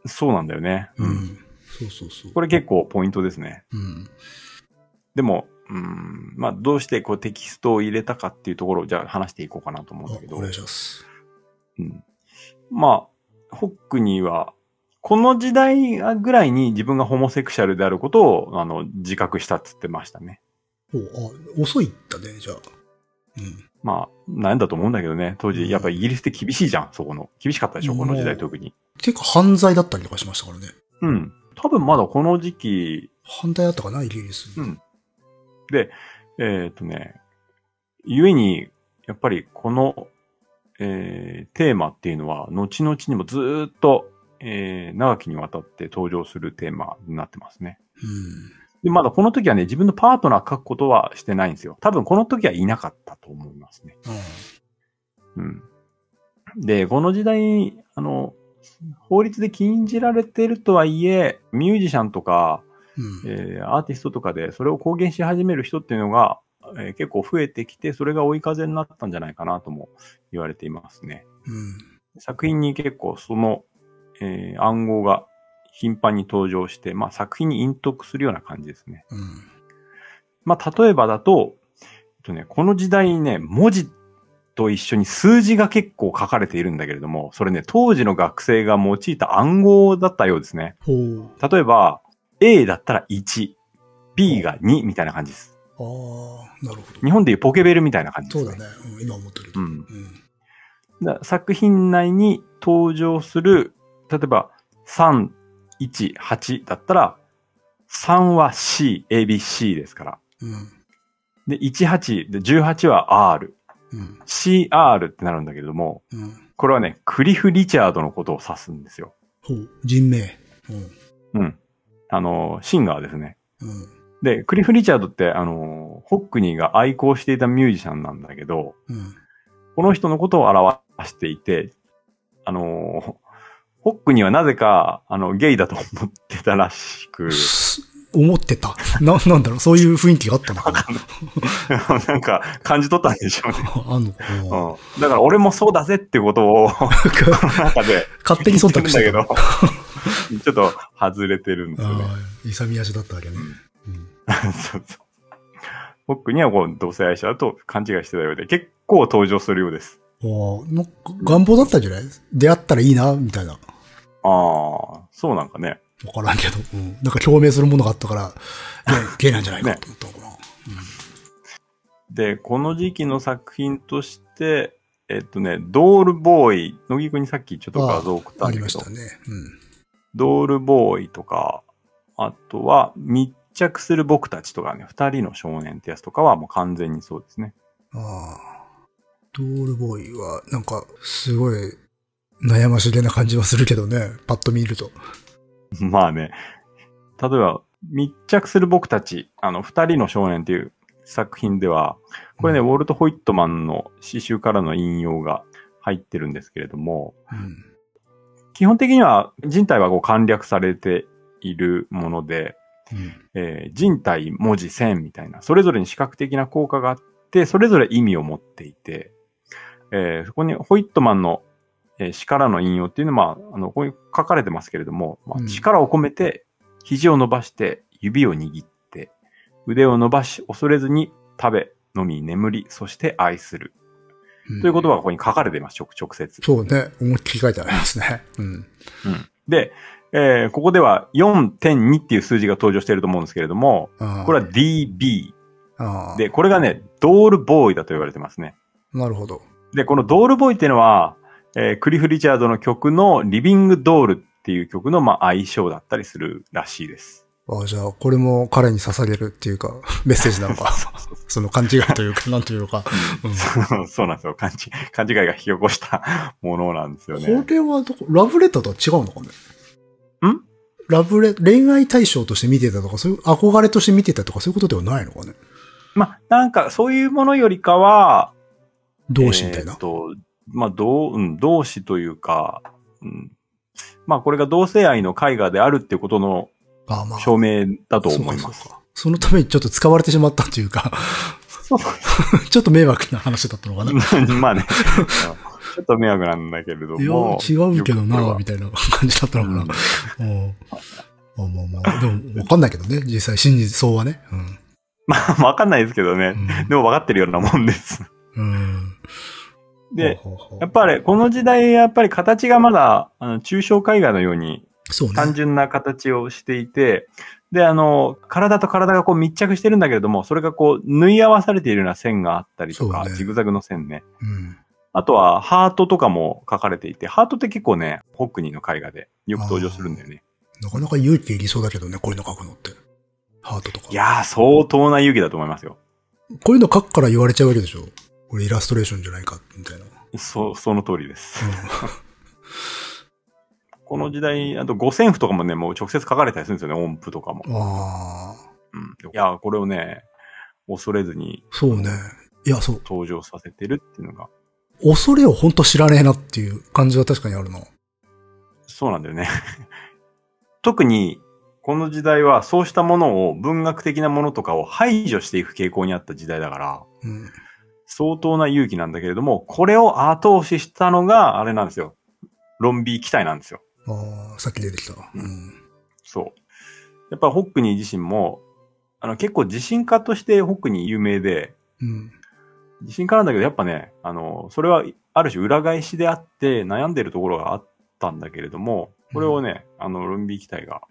そうなんだよね。
うん。そうそうそう。
これ結構ポイントですね。
うん。
でも、うん、まあ、どうしてこうテキストを入れたかっていうところをじゃあ話していこうかなと思うんだけど。
あお願いします。
うん、まあ、ホックニーは、この時代ぐらいに自分がホモセクシャルであることを、あの、自覚したっつってましたね。
おあ、遅いったね、じゃあ。うん。
まあ、なんだと思うんだけどね。当時、やっぱイギリスって厳しいじゃん、そこの。厳しかったでしょ、この時代特に。
結構犯罪だったりとかしましたからね。
うん。多分まだこの時期、
犯罪だったかな、イギリス。
うん。で、えっ、とね、故に、やっぱりこの、えーテーマっていうのは、後々にもずーっと、えー長きにわたって登場するテーマになってますね。
うん。
で、まだこの時はね、自分のパートナー書くことはしてないんですよ。多分この時はいなかったと思いますね。うん。で、この時代、あの、法律で禁じられてるとはいえ、ミュージシャンとか、
うん。
えーアーティストとかでそれを公言し始める人っていうのが、えー結構増えてきて、それが追い風になったんじゃないかなとも言われていますね。
うん。
作品に結構その、えー暗号が頻繁に登場して、まあ作品に隠匿するような感じですね。
うん。
まあ例えばだと、えっとね、この時代にね、文字と一緒に数字が結構書かれているんだけれども、それね、当時の学生が用いた暗号だったようですね。
ほう。
例えば、A だったら1、B が2みたいな感じです。
ああ、なるほど。
日本でいうポケベルみたいな感じです、
そうだね。うん、今思ってる。
うん。
うん。
だ作品内に登場する、例えば、3、1、8だったら、3は C、ABC ですから。
うん。
で、18、で、18は R、
うん。
CR ってなるんだけれども、
うん。
これはね、クリフ・リチャードのことを指すんですよ。
ほう。人名。うん。
うん。あの、シンガーですね。
うん。
で、クリフ・リチャードって、あの、ホックニーが愛好していたミュージシャンなんだけど、
うん。
この人のことを表していて、あの、ホックニーはなぜか、あの、ゲイだと思ってたらしく、
す思ってた。な、なんだろう、そういう雰囲気があったのかな。
なんか感じ取ったんでしょうね。
あんのかな。
うん。だから俺もそうだぜってことを、この中で
勝手に忖度した。
けど、ちょっと外れてるんですよね。
ああ、勇み足だったわけね。うん。
そうそう。ホックニーはこう同性愛者だと勘違いしてたようで、結構登場するようです。
ああ、願望だったんじゃない？出会ったらいいな、みたいな。
ああ、そうなんかね。
わからんけど。うん。なんか共鳴するものがあったから、ゲイなんじゃないかと思ったのかな。
で、この時期の作品として、えっとね、ドールボーイ、乃木くんにさっきちょっと画像送った
あ
んだけど、
りましたね。うん。
ドールボーイとか、あとは密着する僕たちとかね、二人の少年ってやつとかはもう完全にそうですね。
ああ。ドールボーイは、なんか、すごい、悩ましげな感じはするけどね。パッと見ると。
まあね、例えば、密着する僕たち、あの、二人の少年っていう作品では、これね、
うん
ウォルト・ホイットマンの詩集からの引用が入ってるんですけれども、
うん。
基本的には人体はこう簡略されているもので、
うん。
えー人体、文字、線みたいな、それぞれに視覚的な効果があって、それぞれ意味を持っていて、えーそこにホイットマンの、えー詩からの引用っていうのは、まあ、あの、ここに書かれてますけれども、まあ、
うん
力を込めて、肘を伸ばして、指を握って、腕を伸ばし、恐れずに食べ、飲み、眠り、そして愛する。
うん
という言葉がここに書かれています、直直接。
そうね。思いっきり書いてありますね。うん。
うんで、えーここでは4.2っていう数字が登場していると思うんですけれども、これは DB。で、これがね、ドールボーイだと言われてますね。
なるほど。
で、このドールボーイっていうのは、えークリフ・リチャードの曲のリビング・ドールっていう曲の、まあ、相性だったりするらしいです。
ああ、じゃあ、これも彼に捧げるっていうか、メッセージなのか。その勘違いというか、なんというのか。うん
そう そうなんですよ。勘違い勘違いが引き起こしたものなんですよね。
これはどこ、ラブレターとは違うのかね？
ん？
ラブレ、恋愛対象として見てたとか、そういう憧れとして見てたとか、そういうことではないのかね？
まあ、なんか、そういうものよりかは、
同志みたいな？
えーまあ、同、うん、同志というか、うん、まあ、これが同性愛の絵画であるっていうことの。証明だと思います。
そうかそそのためにちょっと使われてしまったというか、ちょっと迷惑な話だったのかな。い
まあね、ちょっと迷惑なんだけれど
や、
も。
違うけどな、みたいな感じだったの
うん
かな。うん。まあまあまあ、でも、わかんないけどね、実際真実そうはね。
まあ、わかんないですけどね。
うん。
でも分かってるようなもんです。
うん。
で、やっぱり、この時代、やっぱり形がまだ、あの、抽象絵画のように。単純な形をしていて、で、あの、体と体がこう密着してるんだけれども、それがこう、縫い合わされているような線があったりとか、
ね
ジグザグの線ね。
うん。
あとは、ハートとかも書かれていて、ハートって結構ね、ホックニーの絵画でよく登場するんだよね。
なかなか勇気いりそうだけどね、こういうの書くのって。ハートとか。
いやー、相当な勇気だと思いますよ。
こういうの書くから言われちゃうわけでしょこれイラストレーションじゃないか、みたいな。
そ、その通りです。
う
この時代、あと五線譜とかもね、もう直接書かれたりするんですよね、音符とかも。
ん、ああ。
うん。いや、これをね、恐れずに
そうね。いや、そう。
登場させてるっていうのが、
恐れをほんと知らねえなっていう感じは確かにあるな。
そうなんだよね。特に、この時代はそうしたものを、文学的なものとかを排除していく傾向にあった時代だから、
うん。
相当な勇気なんだけれども、これを後押ししたのが、あれなんですよ。ロンビー機体なんですよ。
ああ、さっき出てきた。うん。
そう。やっぱホックニー自身も、あの結構自信家としてホックニー有名で、
うん。
自信家なんだけど、やっぱね、あの、それはある種裏返しであって悩んでるところがあったんだけれども、これをね、あの、ロンビー機体が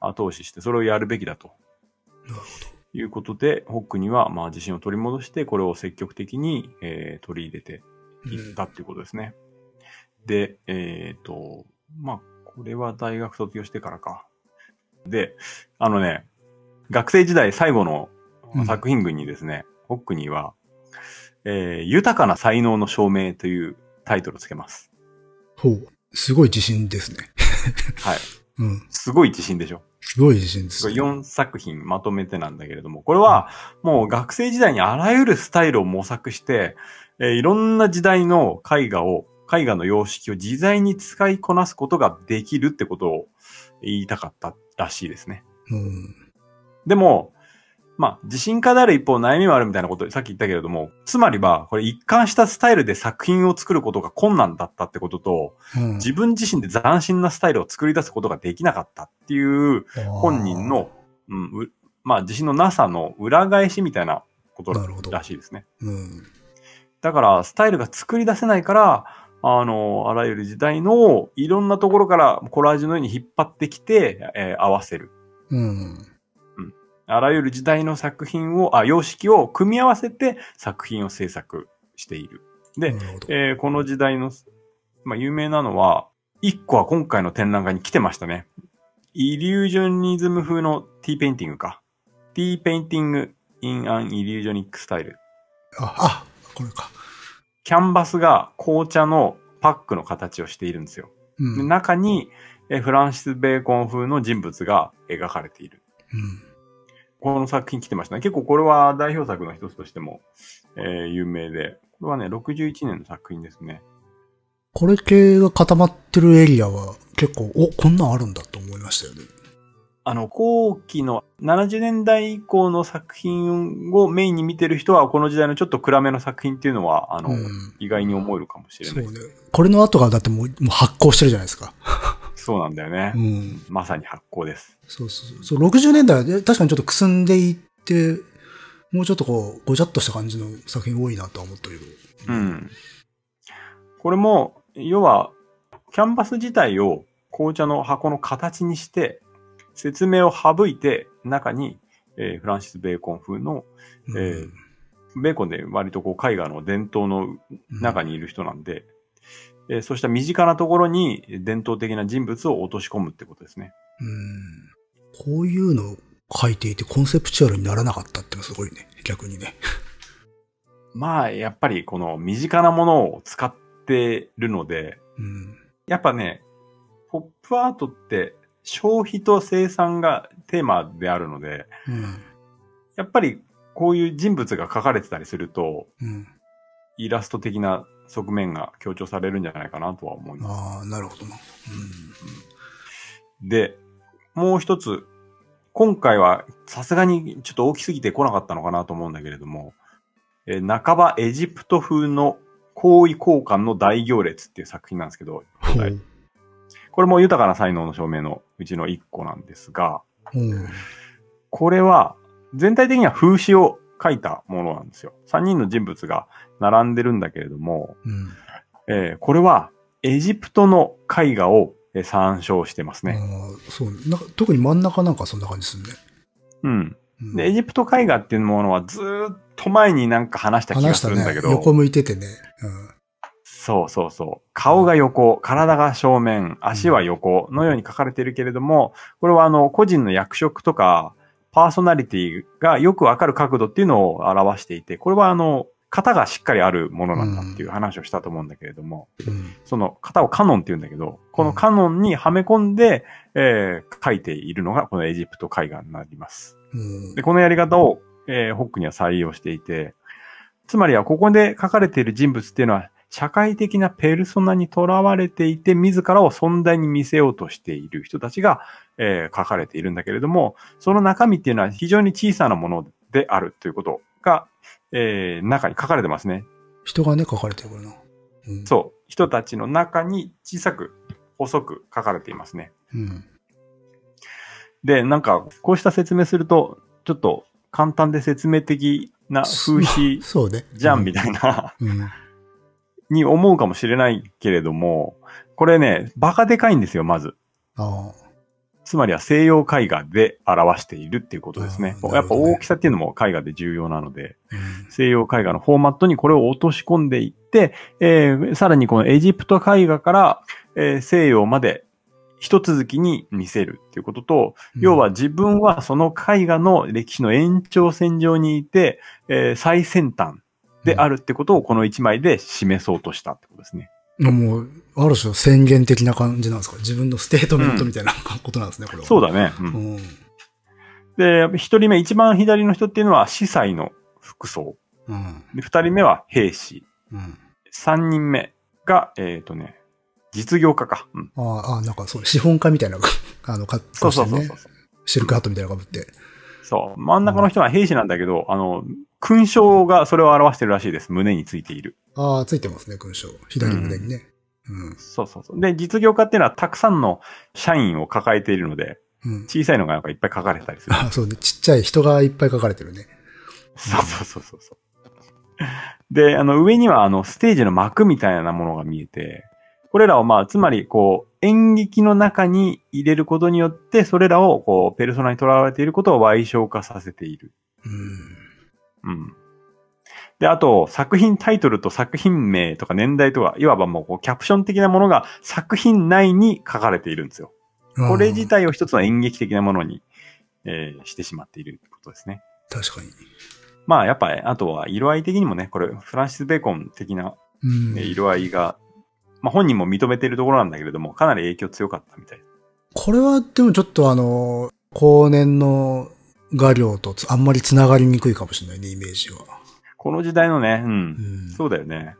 後押しして、それをやるべきだと。
なるほ
いうことで、ホックには、まあ、自信を取り戻して、これを積極的に、えー取り入れて
ど。
いったっていうことですね。で、えっ、と、まあ、これは大学卒業してからか。で、あのね、学生時代最後の
うん
作品群にですね、ホックニーは、えー豊かな才能の証明というタイトルをつけます。
ほう。すごい自信ですね。
はい。
うん。
すごい自信でしょ。
すごい自信ですね。
4作品まとめてなんだけれども、これはもう学生時代にあらゆるスタイルを模索して、えーいろんな時代の絵画を、絵画の様式を自在に使いこなすことができるってことを言いたかったらしいですね。
うん。
でも、まあ、自信家である一方悩みもあるみたいなことさっき言ったけれども、つまりは、これ一貫したスタイルで作品を作ることが困難だったってことと、
うん
自分自身で斬新なスタイルを作り出すことができなかったっていう本人の、うん、うまあ自信のなさの裏返しみたいなことらしいですね。
うん。
だから、スタイルが作り出せないから、あの、あらゆる時代のいろんなところからコラージュのように引っ張ってきて、えー合わせる。
うん。
あらゆる時代の作品を、あ、様式を組み合わせて作品を制作している。で。えーこの時代の、まあ、有名なのは、一個は今回の展覧会に来てましたね。イリュージョニズム風の ティーペインティングか。 Tea Painting in an Illusionistic Style。
あ、あ、これか。
キャンバスが紅茶のパックの形をしているんですよ。で
うん。
中に、えーフランシス・ベーコン風の人物が描かれている。
うん。
この作品来てましたね。結構これは代表作の一つとしても、えー有名で。これはね、61年の作品ですね。
これ系が固まってるエリアは結構、お、こんなんあるんだと思いましたよね。
あの、後期の70年代以降の作品をメインに見てる人は、この時代のちょっと暗めの作品っていうのは、あの、
うん
意外に思えるかもしれない。
そうね。これの後がだってもうもう発行してるじゃないですか。
そうなんだよね
う。ん。
まさに発行です。
そうそうそう。そう、60年代確かにちょっとくすんでいって、もうちょっとこう、ごちゃっとした感じの作品多いなとは思ったけど。
うん。これも、要は、キャンバス自体を紅茶の箱の形にして、説明を省いて、中に、えーフランシス・ベーコン風の、
うん。
えーベーコンで割とこう絵画の伝統の中にいる人なんで、えーそうした身近なところに伝統的な人物を落とし込むってことですね。
うん。こういうのを書いていてコンセプチュアルにならなかったってのはすごいね。逆にね。
まあ、やっぱりこの身近なものを使ってるので、
うん。
やっぱね、ポップアートって消費と生産がテーマであるので、
うん。
やっぱりこういう人物が描かれてたりすると、
うん。
イラスト的な側面が強調されるんじゃないかなとは思います。
ああ、なるほどな。
で、もう一つ、今回はさすがにちょっと大きすぎて来なかったのかなと思うんだけれども、えー半ばエジプト風の行為交換の大行列っていう作品なんですけど、
うん。
はいこれも豊かな才能の証明のうちの一個なんですが。
うん。
これは全体的には風刺を描いたものなんですよ。3人の人物が並んでるんだけれども、
うん。
えーこれはエジプトの絵画をえー参照してますね。
そう。なんか特に真ん中なんかそんな感じするね。
うん。
うん
で、エジプト絵画っていうものはずーっと前になんか話した気がするんだけ。ど、
横向いててね。
そうそうそう。顔が横、体が正面、足は横のように書かれているけれども、これはあの、個人の役職とか、パーソナリティがよくわかる角度っていうのを表していて、これはあの、型がしっかりあるものなんだっていう話をしたと思うんだけれども、
うん。
その型をカノンって言うんだけど、このカノンにはめ込んで、えー書いているのがこのエジプト絵画になります。
うん
で、このやり方を、えーホックには採用していて、つまりはここで書かれている人物っていうのは、社会的なペルソナにとらわれていて、自らを存在に見せようとしている人たちが、えー書かれているんだけれども、その中身っていうのは非常に小さなものであるということが、えー中に書かれてますね。
人がね、書かれてるな。うん。
そう。人たちの中に小さく、細く書かれていますね。
うん。
で、なんか、こうした説明すると、ちょっと簡単で説明的な風刺
そうね。
じゃんみ
た
たいな、
いな。うん。
に思うかもしれないけれども、これね、バカでかいんですよ、まず。
ああ。
つまりは西洋絵画で表しているっていうことですね。やっぱ大きさっていうのも絵画で重要なので、
うん
西洋絵画のフォーマットにこれを落とし込んでいって、えーさらにこのエジプト絵画から、えー西洋まで一続きに見せるっていうことと、要は、自分はその絵画の歴史の延長線上にいて、えー最先端であるってことをこの一枚で示そうとしたってことですね。
もう、ある種宣言的な感じなんですか？自分のステートメントみたいなことなんですね、これは。だ。
そうだね。うん
うん。
で、一人目、一番左の人っていうのは司祭の服装。
うん。
で二人目は兵士。
うん。
三人目が、えっ、とね、実業家か。うん。
ああ、なんかそう、資本家みたいな、あの、格
そうそうそうそう。
シルクハットみたいなの被って。
そう。真ん中の人は兵士なんだけど、あの、勲章がそれを表してるらしいです。胸についている。
ああ、ついてますね、勲章。左胸にね。うん。
そうそうそう。で、実業家っていうのはたくさんの社員を抱えているので、
うん。
小さいのがなんかいっぱい書かれてたりする。
ああ、そうね。ちっちゃい人がいっぱい書かれてるね。
そうそうそうそうそう。で、あの、上にはあの、ステージの幕みたいなものが見えて、これらをまあ、つまり、こう、演劇の中に入れることによって、それらを、こう、ペルソナにとらわれていることを賠償化させている。
うん。
うん。で、あと、作品タイトルと作品名とか年代とか、いわばもう、こう、キャプション的なものが作品内に書かれているんですよ。これ自体を一つの演劇的なものに、えーしてしまっているってことですね。
確かに。
まあ、やっぱ、あとは色合い的にもね、これ、フランシス・ベーコン的な。色合いが、まあ本人も認めているところなんだけれども、かなり影響強かったみたい。
これはでもちょっとあの、後年の画量とつあんまり繋がりにくいかもしれないね、イメージは。
この時代のね、う、
うんん。
そうだよね。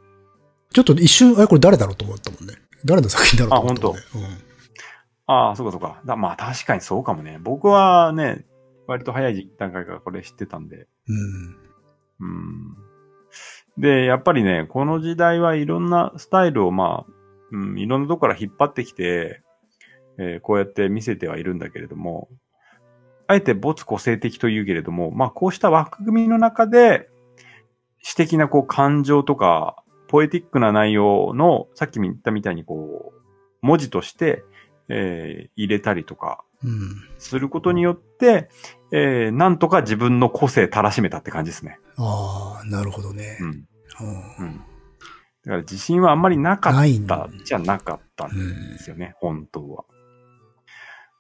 ちょっと一瞬、あれこれ誰だろうと思ったもんね。誰の作品だろうと思ったもんね。
ああ、そうかそうか。だまあ確かにそうかもね。僕はね、割と早い段階からこれ知ってたんで。
うん。
うん。で、やっぱりね、この時代はいろんなスタイルをまあ、うん、いろんなとこから引っ張ってきて、えーこうやって見せてはいるんだけれども、あえて没個性的と言うけれども、まあこうした枠組みの中で、詩的なこう感情とか、ポエティックな内容の、さっき言ったみたいにこう、文字として、えー入れたりとか、
うん。
することによって、えーなんとか自分の個性たらしめたって感じですね。
ああ、なるほどね
う。ん。
うん
うん。だから自信はあんまりなかったじゃなかったん
うん
ですよね、本当は。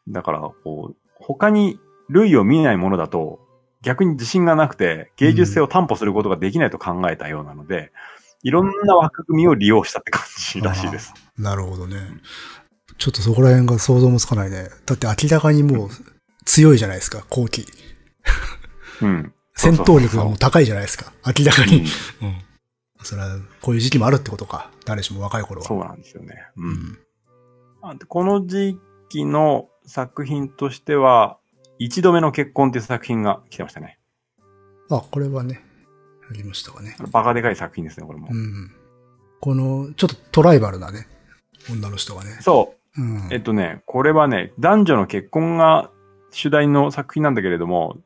だから、こう、他に類を見えないものだと、逆に自信がなくて、芸術性を担保することができないと考えたようなので、いろんな枠組みを利用したって感じらしいです。
なるほどね。ちょっとそこら辺が想像もつかないね。だって明らかにもう強いじゃないですか、後期。
うん。
戦闘力がもう高いじゃないですか。明らか
うん
に。うん。それは、こういう時期もあるってことか。誰しも若い頃は。
そうなんですよね。う。
うんん。
あでこの時期の作品としては、一度目の結婚っていう作品が来てましたね。
あ、これはね、ありましたかね。
バカでかい作品ですね、これも。
うん。この、ちょっとトライバルなね、女の人がね。
そう。
うん。
えっとね、これはね、男女の結婚が主題の作品なんだけれども、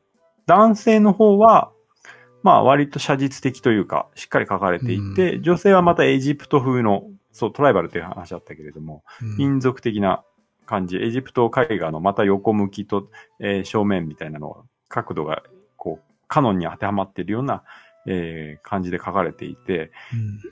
男性の方は、まあ割と写実的というか、しっかり描かれていて、女性はまたエジプト風の、そう、トライバルという話だったけれども、
うん
民族的な感じ、エジプト絵画のまた横向きと、えー正面みたいなの、角度が、こう、カノンに当てはまっているような、えー感じで描かれていて、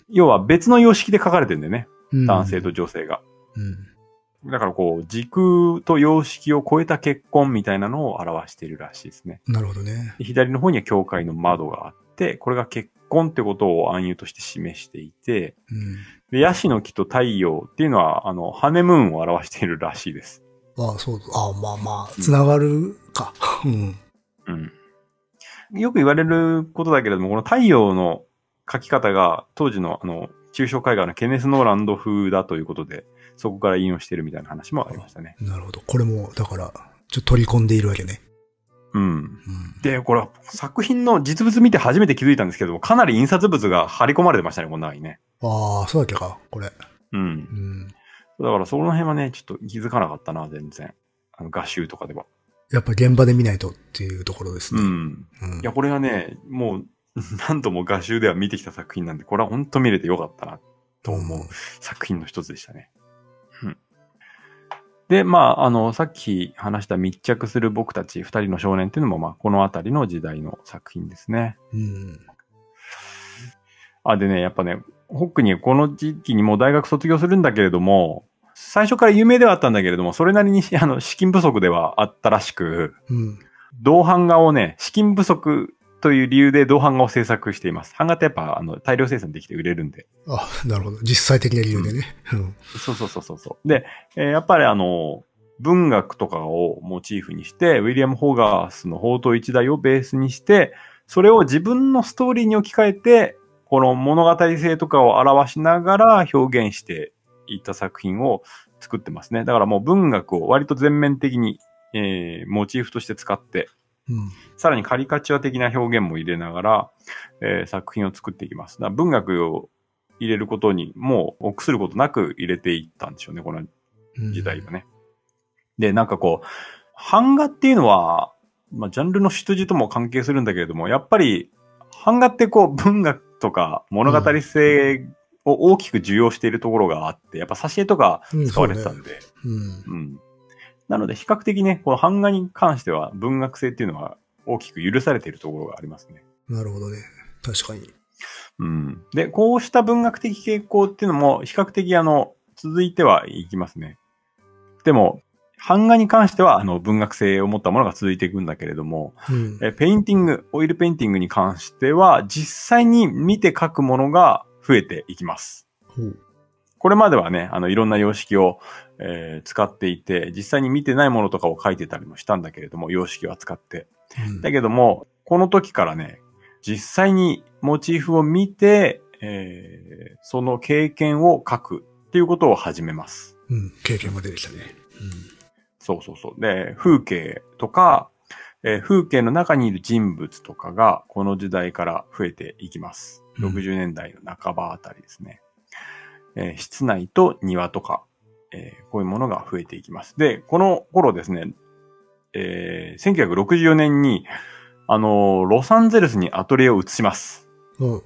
要は別の様式で描かれてるんだよね。
うん
男性と女性が。
うん。
だからこう、時空と様式を超えた結婚みたいなのを表しているらしいですね。
なるほどね。
で左の方には教会の窓があって、これが結婚ってことを暗喩として示していて、
うん。
で、ヤシの木と太陽っていうのは、あの、ハネムーンを表しているらしいです。
ああ、そう、ああ、まあまあ、つながるか。うん。
うん。よく言われることだけれども、この太陽の描き方が当時のあの、抽象絵画のケネス・ノーランド風だということで、そこから引用してるみたいな話もありましたね。
なるほど。これも、だから、ちょっと取り込んでいるわけね。
うん。
うん。
で、これ、作品の実物見て初めて気づいたんですけども、かなり印刷物が貼り込まれてましたね、この中にね。
ああ、そうだっけか、これ。
うん
う。ん。
だからその辺はね、ちょっと気づかなかったな、全然。あの、画集とかでは。
やっぱ現場で見ないとっていうところですね。
うん。
うん。
いや、これがね、もう、何度も画集では見てきた作品なんで、これは本当見れてよかったな、と思う作品の一つでしたね。うん。で、まあ、あの、さっき話した密着する僕たち二人の少年っていうのも、まあ、このあたりの時代の作品ですね。
うん。
あ、でね、やっぱね、ホックにこの時期にもう大学卒業するんだけれども、最初から有名ではあったんだけれども、それなりにあの資金不足ではあったらしく、
うん。
銅版画をね、資金不足という理由で銅版画を制作しています。版画ってやっぱあの大量生産できて売れるんで。
あ、なるほど。実際的な理由でね。うん。
そうそうそうそうそう。で、えーやっぱりあの、文学とかをモチーフにして、ウィリアム・ホーガースの宝刀一代をベースにして、それを自分のストーリーに置き換えて、この物語性とかを表しながら表現していった作品を作ってますね。だからもう文学を割と全面的に、えーモチーフとして使って、
うん。
さらにカリカチュア的な表現も入れながら、えー作品を作っていきます。だ文学を入れることにもう臆することなく入れていったんでしょうね、この
うん
時代はね。で、なんかこう、版画っていうのは、まあ、ジャンルの出自とも関係するんだけれども、やっぱり、版画ってこう、文学とか物語性を大きく受容しているところがあって、やっぱ挿絵とか使われてたんで、
うん。
うん。なので、比較的ね、この版画に関しては文学性っていうのは大きく許されているところがありますね。
なるほどね。確かに。
うん。で、こうした文学的傾向っていうのも比較的あの、続いてはいきますね。でも、版画に関してはあの文学性を持ったものが続いていくんだけれども、
うん。
えペインティング、オイルペインティングに関しては実際に見て描くものが増えていきます。
ほう。
これまではね、あの、いろんな様式を、えー使っていて、実際に見てないものとかを描いてたりもしたんだけれども、様式を扱って。
うん
だけども、この時からね、実際にモチーフを見て、えーその経験を描くっていうことを始めます。
うん。経験が出てきたね。
そうそうそう。で、風景とか、えー風景の中にいる人物とかが、この時代から増えていきます。
うん
60年代の半ばあたりですね。えー室内と庭とか、えーこういうものが増えていきます。で、この頃ですね、えー1964年に、あのーロサンゼルスにアトリエを移します。
うん。うん。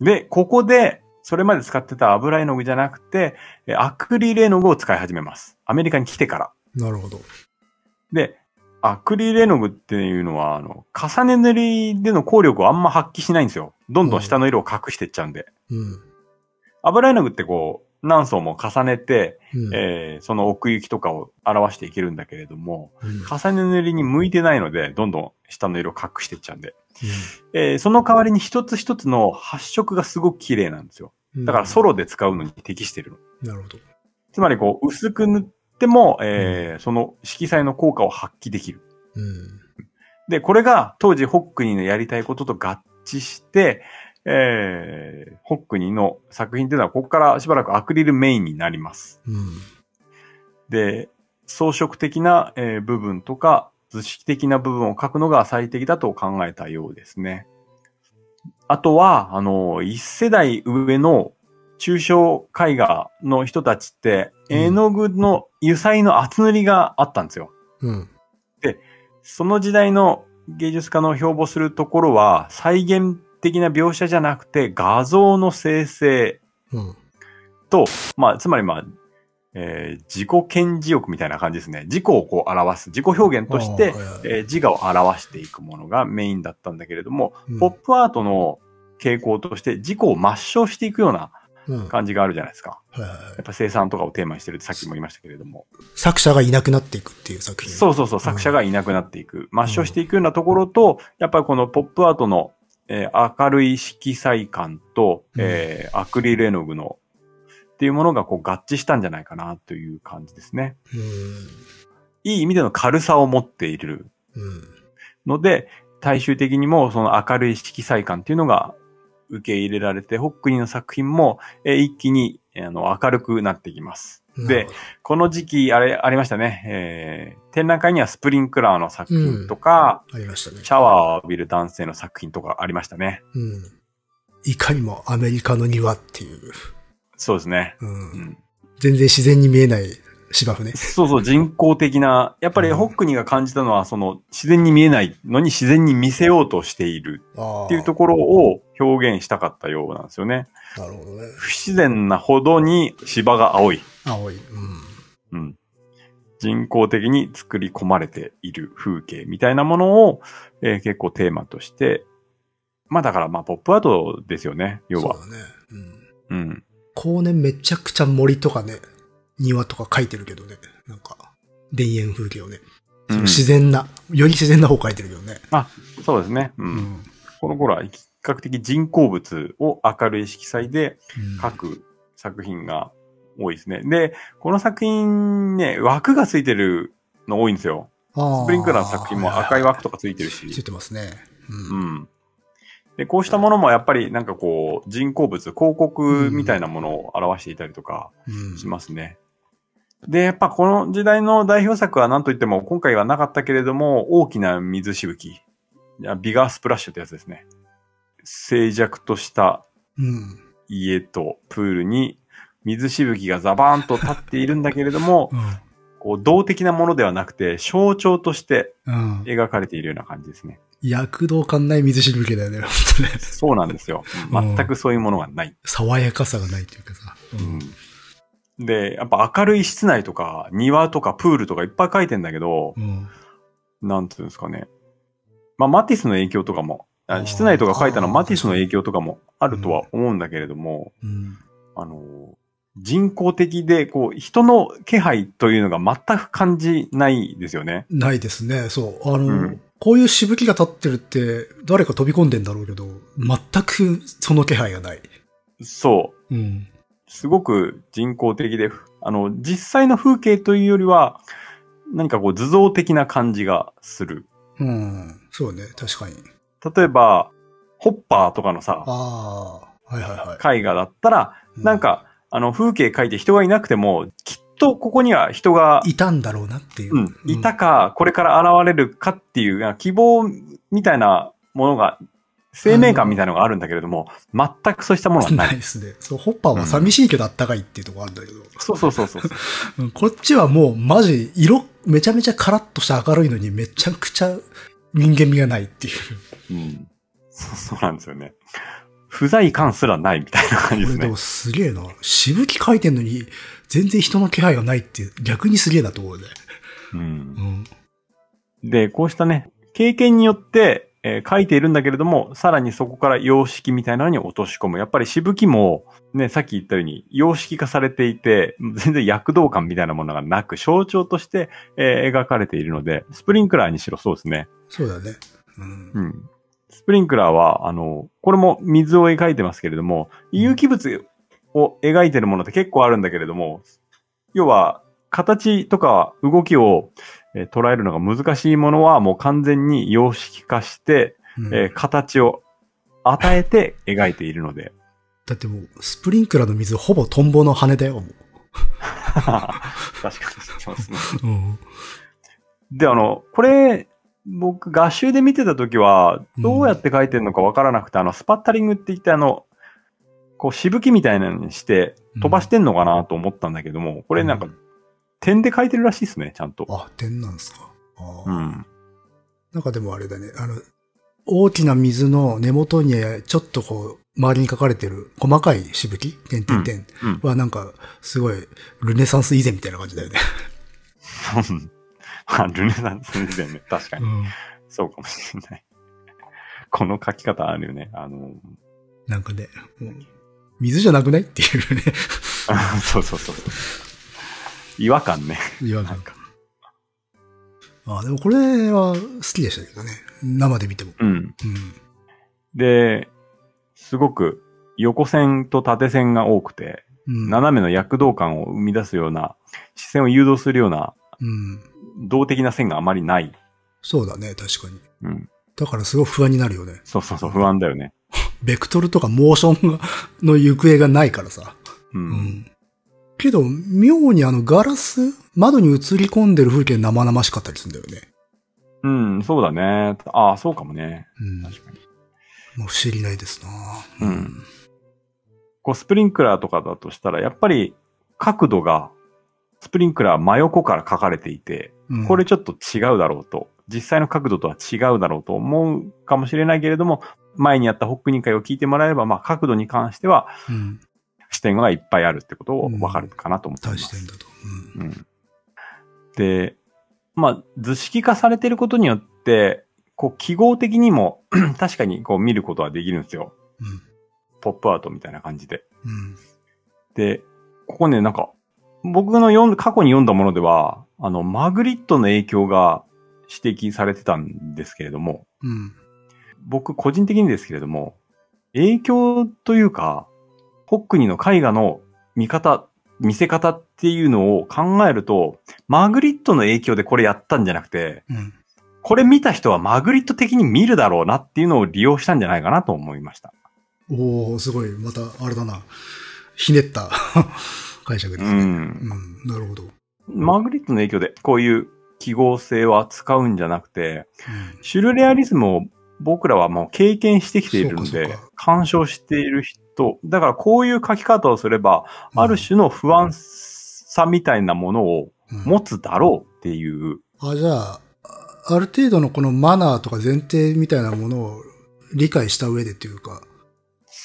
で、ここで、それまで使ってた油絵の具じゃなくて、えーアクリル絵の具を使い始めます。アメリカに来てから。
なるほど。
で、アクリル絵の具っていうのは、あの、重ね塗りでの効力をあんま発揮しないんですよ。どんどん下の色を隠していっちゃうんで。
うん。
油絵の具ってこう、何層も重ねて、
うん。
えーその奥行きとかを表していけるんだけれども、
うん
重ね塗りに向いてないので、どんどん下の色を隠していっちゃうんで。えーその代わりに一つ一つの発色がすごく綺麗なんですよ。
うん
だからソロで使うのに適してるの。
なるほど。
つまりこう、薄く塗っても、えーその色彩の効果を発揮できる。
うん。
で、これが当時ホックニーのやりたいことと合致して、えー、ホックニーの作品っていうのはここからしばらくアクリルメインになります。
うん。
で、装飾的な、えー部分とか図式的な部分を描くのが最適だと考えたようですね。あとは、あの、一世代上の抽象絵画の人たちって、
うん
絵の具の油彩の厚塗りがあったんですよ。
うん。
その時代の芸術家の標榜するところは、再現的な描写じゃなくて、画像の生成
うん。
と、まあ、つまりまあ、えー自己顕示欲みたいな感じですね。自己をこう表す、自己表現として、えー自我を表していくものがメインだったんだけれども、
うん
ポップアートの傾向として自己を抹消していくような
うん。
感じがあるじゃないですか。
はいはいはい
やっぱ生産とかをテーマにしてるってさっきも言いましたけれども。
作者がいなくなっていくっていう作品。
そうそうそう、作者がいなくなっていく。抹消していくようなところと、やっぱりこのポップアートの、えー明るい色彩感と、
うん
えーアクリル絵の具のっていうものがこう合致したんじゃないかなという感じですね。
うん。
いい意味での軽さを持っている
うん。
ので、大衆的にもその明るい色彩感っていうのが受け入れられて、ホックニーの作品も、えー一気にえーあの明るくなってきます。で、この時期、あれ、ありましたね。えー展覧会にはスプリンクラーの作品とか、
ありましたね。
シャワーを浴びる男性の作品とかありましたね。
うん。いかにもアメリカの庭っていう。
そうですね。
う。
うんん、
全然自然に見えない芝生ね。
そうそう、人工的な、やっぱり
うん
ホックニーが感じたのは、その自然に見えないのに自然に見せようとしている。っていうところを表現したかったようなんですよね。
なるほどね。
不自然なほどに芝が青い。
青い。うん。
うん。人工的に作り込まれている風景みたいなものを、えー結構テーマとして、まあだからまあポップアートですよね、要は。
そうだね。うん。
うん。
後年めちゃくちゃ森とかね、庭とか描いてるけどね。なんか、田園風景をね。
うん
自然な、より自然な方描いてるけどね。
そうですね。う。
うんん。
この頃は比較的人工物を明るい色彩で
うん
描く作品が多いですね。で、この作品ね、枠がついてるの多いんですよ。スプリンクラーの作品も赤い枠とかついてる
つい
し。
てますね。
う
うん。
ん。で、こうしたものもやっぱりなんかこう、人工物、広告みたいなものを表していたりとか
うん
しますね。で、やっぱこの時代の代表作は何といっても今回はなかったけれども、大きな水しぶき。ビガースプラッシュってやつですね。静寂とした
うん。
家とプールに水しぶきがザバーンと立っているんだけれども、こう動的なものではなくて象徴として
うん。うん。
描かれているような感じですね。
躍動感ない水しぶきだよね。本当ね。
そうなんですよ。
うん
全くそういうものがない。
爽やかさがないっていうかさ。
うん。で、やっぱ明るい室内とか庭とかプールとかいっぱい描いてんだけど、
うん。
なんていうんですかね。まあマティスの影響とかも、室内とか描いたのマティスの影響とかもあるとは思うんだけれども、
うん。
あの、人工的で、こう、人の気配というのが全く感じないですよね。
ないですね。そう。あの、
うん
こういうしぶきが立ってるって、誰か飛び込んでんだろうけど、全くその気配がない。
そう。
うん。
すごく人工的で、あの、実際の風景というよりは、何かこう図像的な感じがする。
うん。そうね。確かに。
例えば、ホッパーとかのさ、
ああ。はいはいはい。
絵画だったら、
うん
なんか、あの、風景描いて人がいなくても、きっとここには人が、
いたんだろうなっていう。
うん、いたか、これから現れるかっていう、希望みたいなものが、生命感みたいなのがあるんだけれども、全くそうしたものはな。
ないいですね。そう、ホッパーは寂しいけどあったかいっていうところあるんだけど、
そうそうそうそう。
うんこっちはもうマジ色、めちゃめちゃカラッとした明るいのにめちゃくちゃ人間味がないっていう。
うん。そうそうなんですよね。不在感すらないみたいな感じですね
これでも。すげえな。しぶき書いてんのに全然人の気配がないって逆にすげえなと思うね。
うん
う。ん。
で、こうしたね、経験によって、えー書いているんだけれども、さらにそこから様式みたいなのに落とし込む。やっぱりしぶきも、ね、さっき言ったように、様式化されていて、全然躍動感みたいなものがなく、象徴として、えー描かれているので、スプリンクラーにしろそうですね。
そうだね。うん。
うん。スプリンクラーは、あの、これも水を描いてますけれども、有機物を描いてるものって結構あるんだけれども、要は、形とか動きを、えー捉えるのが難しいものはもう完全に様式化して、
うん
えー形を与えて描いているので。
だってもう、スプリンクラーの水ほぼトンボの羽だよ、も
確かにそうですね。
う。うん。
で、あの、これ、僕、合集で見てたときは、どうやって描いてるのかわからなくて、あの、スパッタリングって言って、あの、こう、しぶきみたいなのにして、飛ばしてんのかなと思ったんだけども、これなんか、点で描いてるらしいですね、ちゃんと。
あ、点なんですか。あー
うん。
なんかでもあれだね。あの、大きな水の根元にちょっとこう、周りに書かれてる細かいしぶき点々点
うん。
はなんか、すごい、ルネサンス以前みたいな感じだよね。
まあ、ルネサンスですよね。確かに。
うん。
そうかもしれない。この描き方あるよね。あの、
なんかね、もう水じゃなくないっていうね。
そ うそうそうそう。違和感ね。
違和感
なんか。
あでもこれは好きでしたけどね。生で見ても。
うん。
うん。
で、すごく横線と縦線が多くて、
うん。
斜めの躍動感を生み出すような、視線を誘導するような
うん。
動的な線があまりない。
そうだね、確かに。
うん。
だからすごい不安になるよね。
そうそうそう、不安だよね。
ベクトルとかモーションがの行方がないからさ。
う。
うんん。けど、妙にあのガラス、窓に映り込んでる風景生々しかったりするんだよね。
うん、そうだね。ああ、そうかもね。
うん。
確かに。
もう不思議ないですな
うん。こう、スプリンクラーとかだとしたら、やっぱり角度が、スプリンクラー真横から書かれていて、
うん。
これちょっと違うだろうと、実際の角度とは違うだろうと思うかもしれないけれども、前にやったホックニー会を聞いてもらえれば、まあ角度に関しては
うん。
視点がいっぱいあるってことをわかるかなと思っています。
大視点だと。
うん。で、まあ図式化されていることによって、こう記号的にも 確かにこう見ることはできるんですよ。
うん。
ポップアートみたいな感じで。
うん。
で、ここね、なんか、僕の読ん過去に読んだものでは、あの、マグリットの影響が指摘されてたんですけれども、
うん。
僕個人的にですけれども、影響というか、ホックニーの絵画の見方、見せ方っていうのを考えると、マグリットの影響でこれやったんじゃなくて、
うん。
これ見た人はマグリット的に見るだろうなっていうのを利用したんじゃないかなと思いました。
おー、すごい。また、あれだな。ひねった解釈ですね。
うん。
うん。なるほど。
マグリットの影響でこういう記号性を扱うんじゃなくて、
うん。
シュルレアリスムを僕らはもう経験してきているので干渉している人、だからこういう書き方をすれば、ある種の不安さみたいなものを
うん
持つだろうっていう、
あ、じゃあ、ある程度のこのマナーとか前提みたいなものを理解した上でっていうか、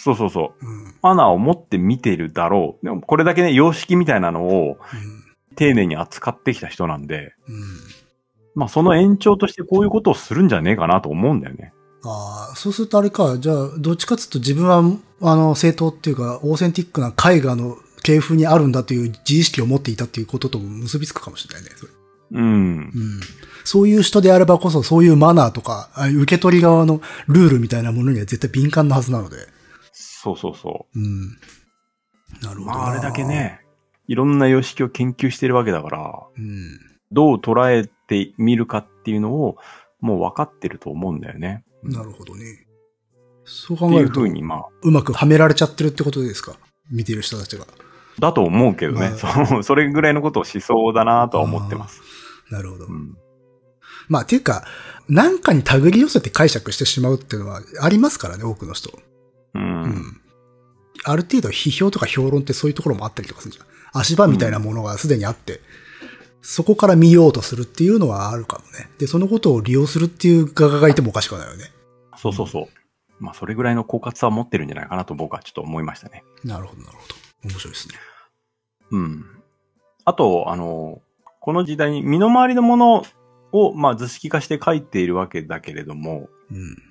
そうそうそう、
うん。
マナーを持って見ているだろう。でもこれだけね、様式みたいなのを丁寧に扱ってきた人なんで、
うん。うん。
まあその延長としてこういうことをするんじゃねえかなと思うんだよね。
ああ、そうするとあれか、じゃあ、どっちかっつうと自分は、あの、正当っていうか、オーセンティックな絵画の系譜にあるんだという自意識を持っていたっていうこととも結びつくかもしれないね。それ
うん
う。ん。そういう人であればこそ、そういうマナーとか、受け取り側のルールみたいなものには絶対敏感なはずなので。
そうそうそう。
うん。なるほどな。
まあ、あれだけ。ね、いろんな様式を研究してるわけだから、
うん。
どう捉えてみるかっていうのを、もう分かってると思うんだよね。
なるほどね。そう考えると、う
ふうに、まあ、
まくはめられちゃってるってことですか？見ている人たちが。
だと思うけどね。
ま
そうそれぐらいのことをしそうだなとは思ってます。
なるほど。
うん。
まあ、ていうか、なんかに手繰り寄せて解釈してしまうっていうのはありますからね、多くの人。ある程度批評とか評論ってそういうところもあったりとかするじゃん。足場みたいなものがすでにあって、そこから見ようとするっていうのはあるかもね。で、そのことを利用するっていう側がいてもおかしくないよね。
そうそうそう。まあ、それぐらいの狡猾さを持ってるんじゃないかなと僕はちょっと思いましたね。
なるほど、なるほど。面白いですね。
うん。あと、あの、この時代に身の回りのものを、まあ、図式化して書いているわけだけれども、
うん。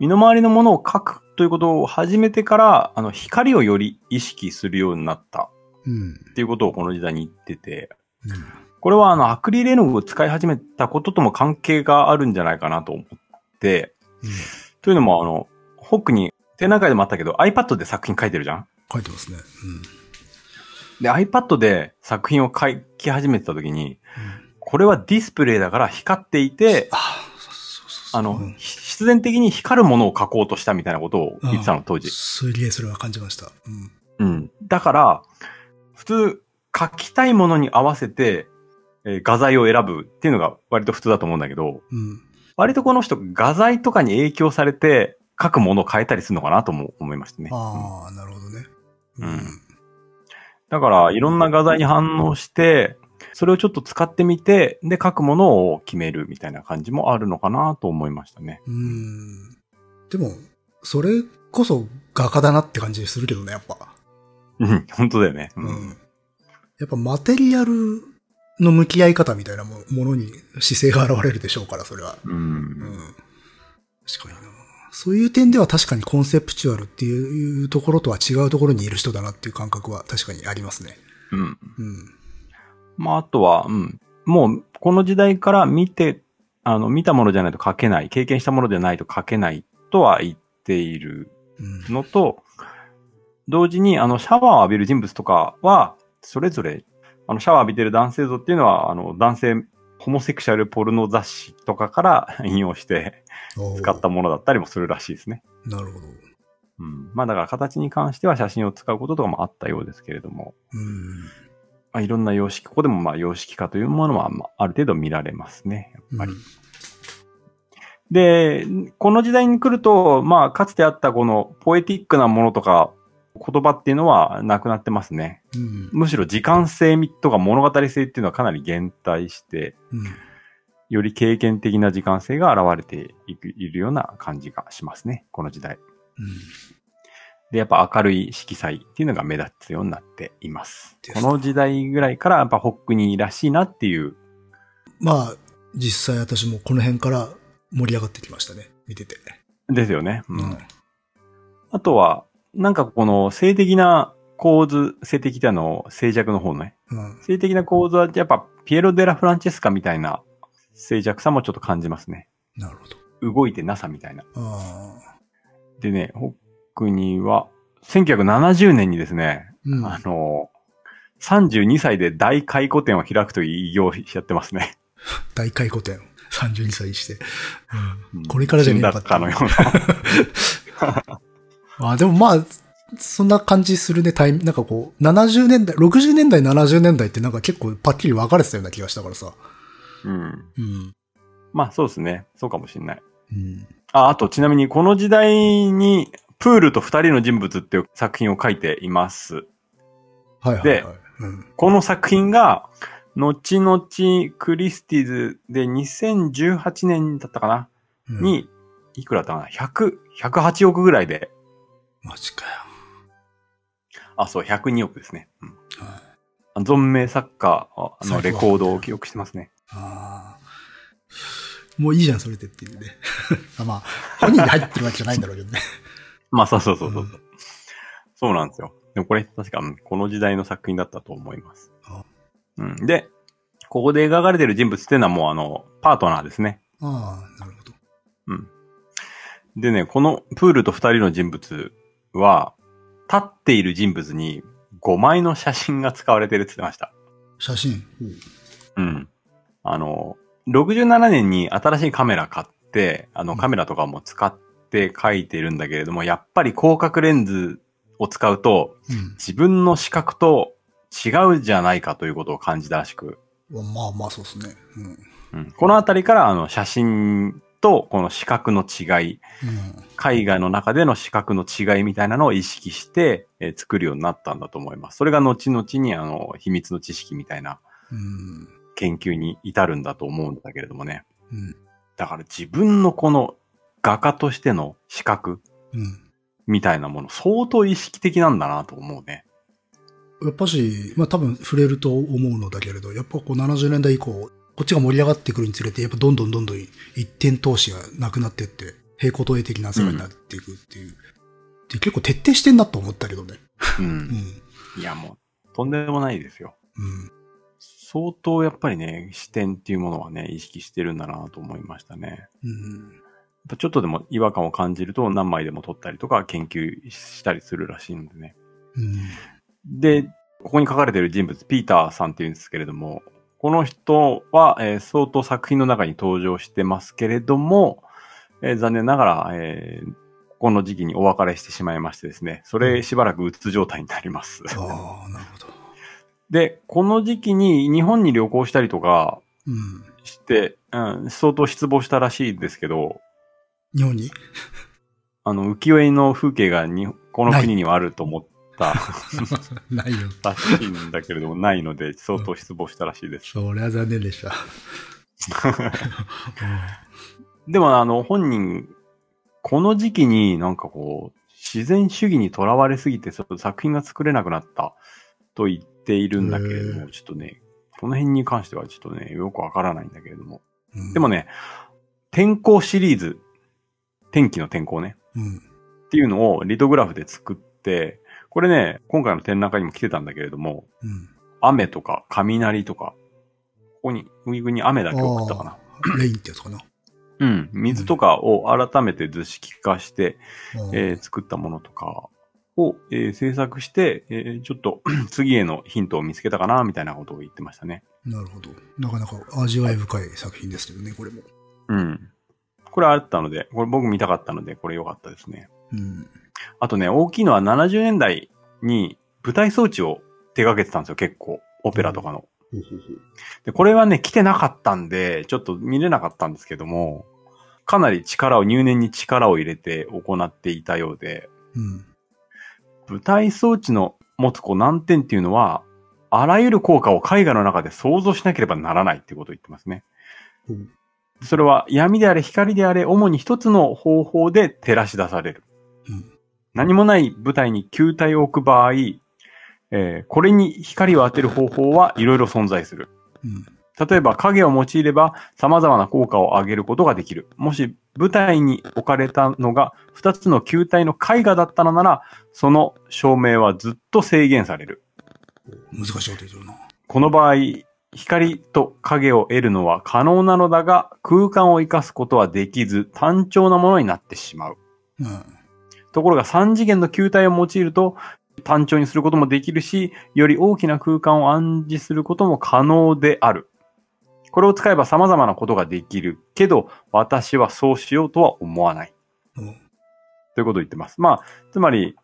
身の回りのものを書くということを始めてから、あの、光をより意識するようになった
うん。
っていうことをこの時代に言ってて、
うん。
これはあの、アクリル絵の具を使い始めたこととも関係があるんじゃないかなと思って、というのもあの、ホックに展覧会でもあったけど iPad で作品書いてるじゃん？
書いてますね。
で、iPad で作品を書き始めてた時に、
うん。うん、
これはディスプレイだから光っていて、
あ
の、
うん
ひ必然的に光るものを書こうとしたみたいなことを言ってたの、当時。
すげえそれは感じました。うん。
うん。だから、普通、書きたいものに合わせて、えー画材を選ぶっていうのが割と普通だと思うんだけど、
うん。
割とこの人、画材とかに影響されて、書くものを変えたりするのかなとも思いましたね。
ああ、なるほどね。
うんだから、いろんな画材に反応して、それをちょっと使ってみて、で、書くものを決めるみたいな感じもあるのかなと思いましたね。
うん。でも、それこそ画家だなって感じするけどね、やっぱ。
うん、本当だよね。う
うん。やっぱマテリアルの向き合い方みたいなもものに姿勢が現れるでしょうから、それは。
う。
うんん。確かにな。そういう点では確かにコンセプチュアルっていうところとは違うところにいる人だなっていう感覚は確かにありますね。
うん。
うん。
まあ、あとは、うん。もう、この時代から見て、あの、見たものじゃないと書けない、経験したものじゃないと書けないとは言っている
うん。
のと、同時に、あの、シャワーを浴びる人物とかは、それぞれ、あの、シャワー浴びてる男性像っていうのは、あの、男性、ホモセクシャルポルノ雑誌とかから 引用して使ったものだったりもするらしいですね。
なるほど。
うん。まあだから形に関しては写真を使うこととかもあったようですけれども、
うん。
まあ、いろんな様式、ここでもまあ様式化というものは、まあ、ある程度見られますね。やっぱり。で、この時代に来ると、まあ、かつてあったこのポエティックなものとか、言葉っていうのはなくなってますね。
うん。
むしろ時間性とか物語性っていうのはかなり減退して、
うん。
より経験的な時間性が現れていくいるような感じがしますね。この時代。
うん。
で、やっぱ明るい色彩っていうのが目立つようになっています。
です
この時代ぐらいからやっぱホックニーらしいなっていう
まあ、実際私もこの辺から盛り上がってきましたね。見てて。
ですよね。う
うんん。
あとは、なんかこの性的な構図、性的ってあの、静寂の方ね。
うん。
性的な構図はやっぱピエロ・デラ・フランチェスカみたいな静寂さもちょっと感じますね。
なるほど。
動いてなさみたいな。
ああ。
でね、ホックニーは、1970年にですね、
うん。
あの、32歳で大回顧展を開くという偉業をしちゃってますね。
大回顧展。32歳にして。
う
うんん。これからじゃねえのかって
死んだかのような。
あでもまあ、そんな感じするね、タイム、なんかこう、70年代、60年代、70年代ってなんか結構パッキリ分かれてたような気がしたからさ。
うん。
うん。
まあそうですね。そうかもしれない。
うん。
あ、あとちなみにこの時代に、プールと二人の人物っていう作品を書いています。
はいはい、はい。
で
うん。
この作品が、後々クリスティズで2018年だったかな、
うん、
に、いくらだったかな ?100、108億ぐらいで、
マジかよ。
あ、そう、102億ですね。うん
はい。
存命作家のレコードを記憶してますね。
ああ。もういいじゃん、それでっていうね。あまあ、本人に入ってるわけじゃないんだろうけどね。
まあそうそうそうそう。
うん
そうなんですよ。でもこれ確かうんこの時代の作品だったと思います
あ。
うん、で、ここで描かれてる人物っていうのはもうあの、パートナーですね。
ああ、なるほど。
でね、このプールと二人の人物は、立っている人物に5枚の写真が使われてるって言ってました。
写真？
うん。あの、67年に新しいカメラ買って、あの
うん
カメラとかも使って描いてるんだけれども、やっぱり広角レンズを使うと、
うん。
自分の視覚と違うじゃないかということを感じたらしく、
うん。まあまあ、そうですね。うん。
うん、このあたりからあの写真とこの視覚の違い、
うん。
海外の中での視覚の違いみたいなのを意識して、えー作るようになったんだと思います。それが後々にあの秘密の知識みたいな
うん。
研究に至るんだと思うんだけれどもね。
うん。
だから自分のこの画家としての視覚
うん。
みたいなもの相当意識的なんだなと思うね。
やっぱし、まあ多分触れると思うのだけれど、やっぱこう70年代以降、こっちが盛り上がってくるにつれて、やっぱどんどんどんどん一点投資がなくなってって、平行投影的な世界になっていくっていう。で結構徹底してんなと思ったけどね。
う。
うんん。
いやもう、とんでもないですよ。
うん。
相当やっぱりね、視点っていうものはね、意識してるんだなと思いましたね。
うん。
ちょっとでも違和感を感じると何枚でも撮ったりとか研究したりするらしいのでね。
うん。
で、ここに書かれている人物、ピーターさんっていうんですけれども、この人は、えー相当作品の中に登場してますけれども、えー残念ながら、えーこの時期にお別れしてしまいましてですね、それしばらくうつ状態になります。
ああ、なるほど。
で、この時期に日本に旅行したりとか
うん。
して、うん、相当失望したらしいですけど、
日本に？
あの、浮世絵の風景がにこの国にはあると思った
ないよ。
らしいんだけれども、ないので、相当失望したらしいです。
それは残念でした。
でも、あの、本人、この時期になんかこう、自然主義にとらわれすぎて、ちょっと作品が作れなくなったと言っているんだけれども、ちょっとね、この辺に関してはちょっとね、よくわからないんだけれども。
うん
でも、ね、天候シリーズ、天気の天候ね、
うん。
っていうのをリトグラフで作って、これね、今回の展覧会にも来てたんだけれども、
うん。
雨とか雷とか、ここに、ウィグに雨だけ送ったかな。
レインってやつかな。
うん。水とかを改めて図式化して、
うん
えー作ったものとかを、えー制作して、えーちょっと 次へのヒントを見つけたかな、みたいなことを言ってましたね。
なるほど。なかなか味わい深い作品ですけどね、これも。
うん。これあったので、これ僕見たかったので、これ良かったですね。
うん。
あとね、大きいのは70年代に舞台装置を手掛けてたんですよ、結構。オペラとかの。
ほうほうほう。
で、これはね、来てなかったんで、ちょっと見れなかったんですけども、かなり力を、入念に力を入れて行っていたようで、
うん。
舞台装置の持つこう難点っていうのは、あらゆる効果を絵画の中で想像しなければならないってことを言ってますね。
ほう
それは闇であれ光であれ主に一つの方法で照らし出される。
うん。
何もない舞台に球体を置く場合、えーこれに光を当てる方法はいろいろ存在する。
うん。
例えば影を用いれば様々な効果を上げることができる。もし舞台に置かれたのが二つの球体の絵画だったのなら、その照明はずっと制限される。
難しいこと言ってるな。
この場合、光と影を得るのは可能なのだが、空間を生かすことはできず、単調なものになってしまう。
うん。
ところが3次元の球体を用いると、単調にすることもできるし、より大きな空間を暗示することも可能である。これを使えば様々なことができるけど、私はそうしようとは思わない。
うん
ということを言ってます。まあ、つまり、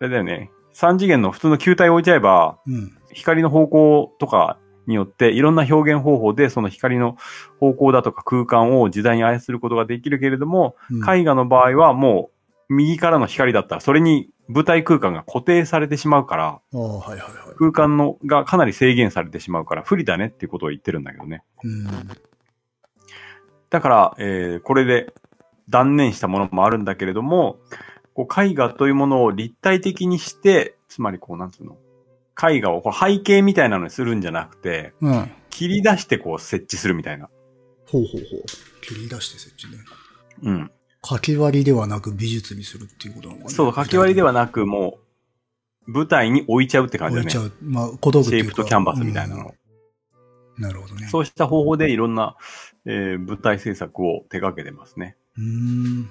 あれだよね。3次元の普通の球体を置いちゃえば、
うん。
光の方向とかによっていろんな表現方法でその光の方向だとか空間を自在に操ることができるけれども、
うん
絵画の場合はもう右からの光だったらそれに舞台空間が固定されてしまうから、
ああ、はいはいはい。
空間のがかなり制限されてしまうから不利だねっていうことを言ってるんだけどね。
うん。
だから、えーこれで断念したものもあるんだけれども、こう絵画というものを立体的にして、つまりこうなんつうの、絵画をこう背景みたいなのにするんじゃなくて、
うん。
切り出してこう設置するみたいな。
ほうほうほう。切り出して設置ね。
うん。
書き割りではなく美術にするっていうことなのかな
そう、書き割りではなく、もう、舞台に置いちゃうって感じだね。
置いちゃう。まあ、小道具
シェイプとキャンバスみたいなのを。
うんなるほどね。
そうした方法でいろんな、えー舞台制作を手掛けてますね。
う。ん。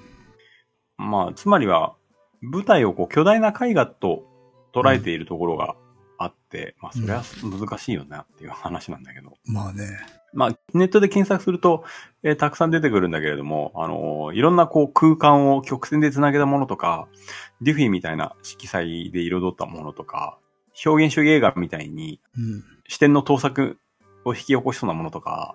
まあ、つまりは、舞台をこう巨大な絵画と捉えているところがあって、まあ、それは難しいよなっていう話なんだけど。
まあね。
まあ、ネットで検索すると、えーたくさん出てくるんだけれども、あのーいろんなこう空間を曲線で繋げたものとか、デュフィーみたいな色彩で彩ったものとか、表現主義映画みたいに
うん。
視点の盗作を引き起こしそうなものとか。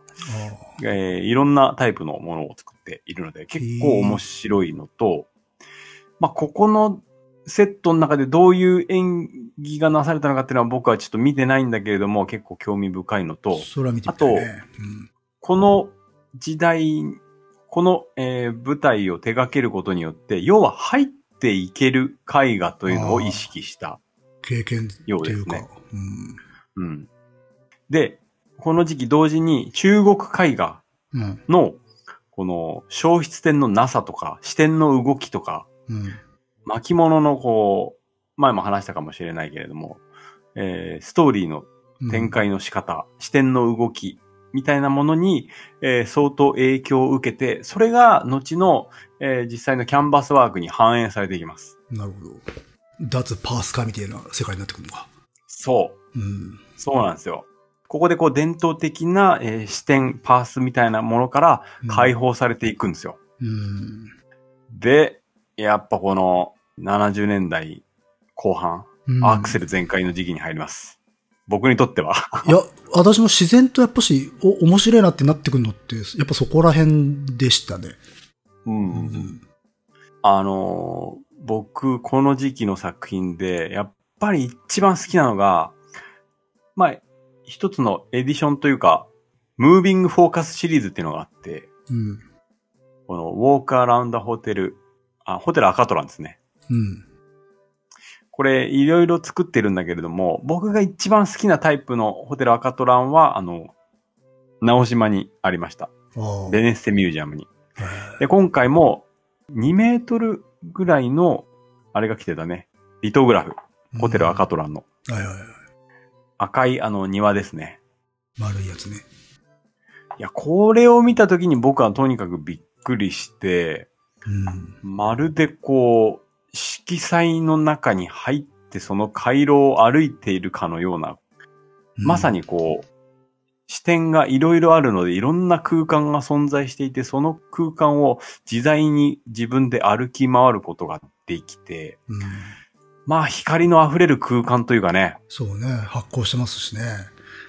えーいろんなタイプのものを作っているので、結構面白いのと、まあ、ここのセットの中でどういう演技がなされたのかっていうのは僕はちょっと見てないんだけれども、結構興味深いのと、
それは見てみたいね。うん。
この時代、この、えー舞台を手掛けることによって、要は入っていける絵画というのを意識した。
経験っていうか。
ようですね
うん。
うん。で、この時期同時に中国絵画
うん。
の、この消失点のなさとか、視点の動きとか、
うん。
巻物のこう、前も話したかもしれないけれども、えーストーリーの
うん
展。開の仕方、視点の動き、みたいなものに、えー相当影響を受けて、それが後の、えー実際のキャンバスワークに反映されていきます。
なるほど。脱パースカみたいな世界になってくるのか。
そう。
うん。
そうなんですよ。ここでこう伝統的な、えー視点、パースみたいなものから解放されていくんですよ。
うん。
で、やっぱこの70年代後半、
うん
アクセル全開の時期に入ります。僕にとっては。
いや、私も自然とやっぱし、お、面白いなってなってくるのって、やっぱそこら辺でしたね。
うん
うん。
あのー僕、この時期の作品で、やっぱり一番好きなのが、まあ、一つのエディションというか、ムービングフォーカスシリーズっていうのがあって、
うん。
このウォークアラウンドホテル、あ、ホテルアカトランですね。
うん。
これ、いろいろ作ってるんだけれども、僕が一番好きなタイプのホテルアカトランは、あの、直島にありました。ベネッセミュージアムに。
へ
で、今回も2メートルぐらいの、あれが来てたね。リトグラフ。
え
ホテルアカトランの。
はいはいはい。
赤いあの庭ですね。
丸いやつね。
いや、これを見たときに僕はとにかくびっくりして、
うん。
まるでこう、色彩の中に入ってその回廊を歩いているかのような、まさ
に。
にこう、視点がいろいろあるので、いろんな空間が存在していて、その空間を自在に自分で歩き回ることができて、
うん。
まあ光の溢れる空間というかね、
そうね。発光してますしね。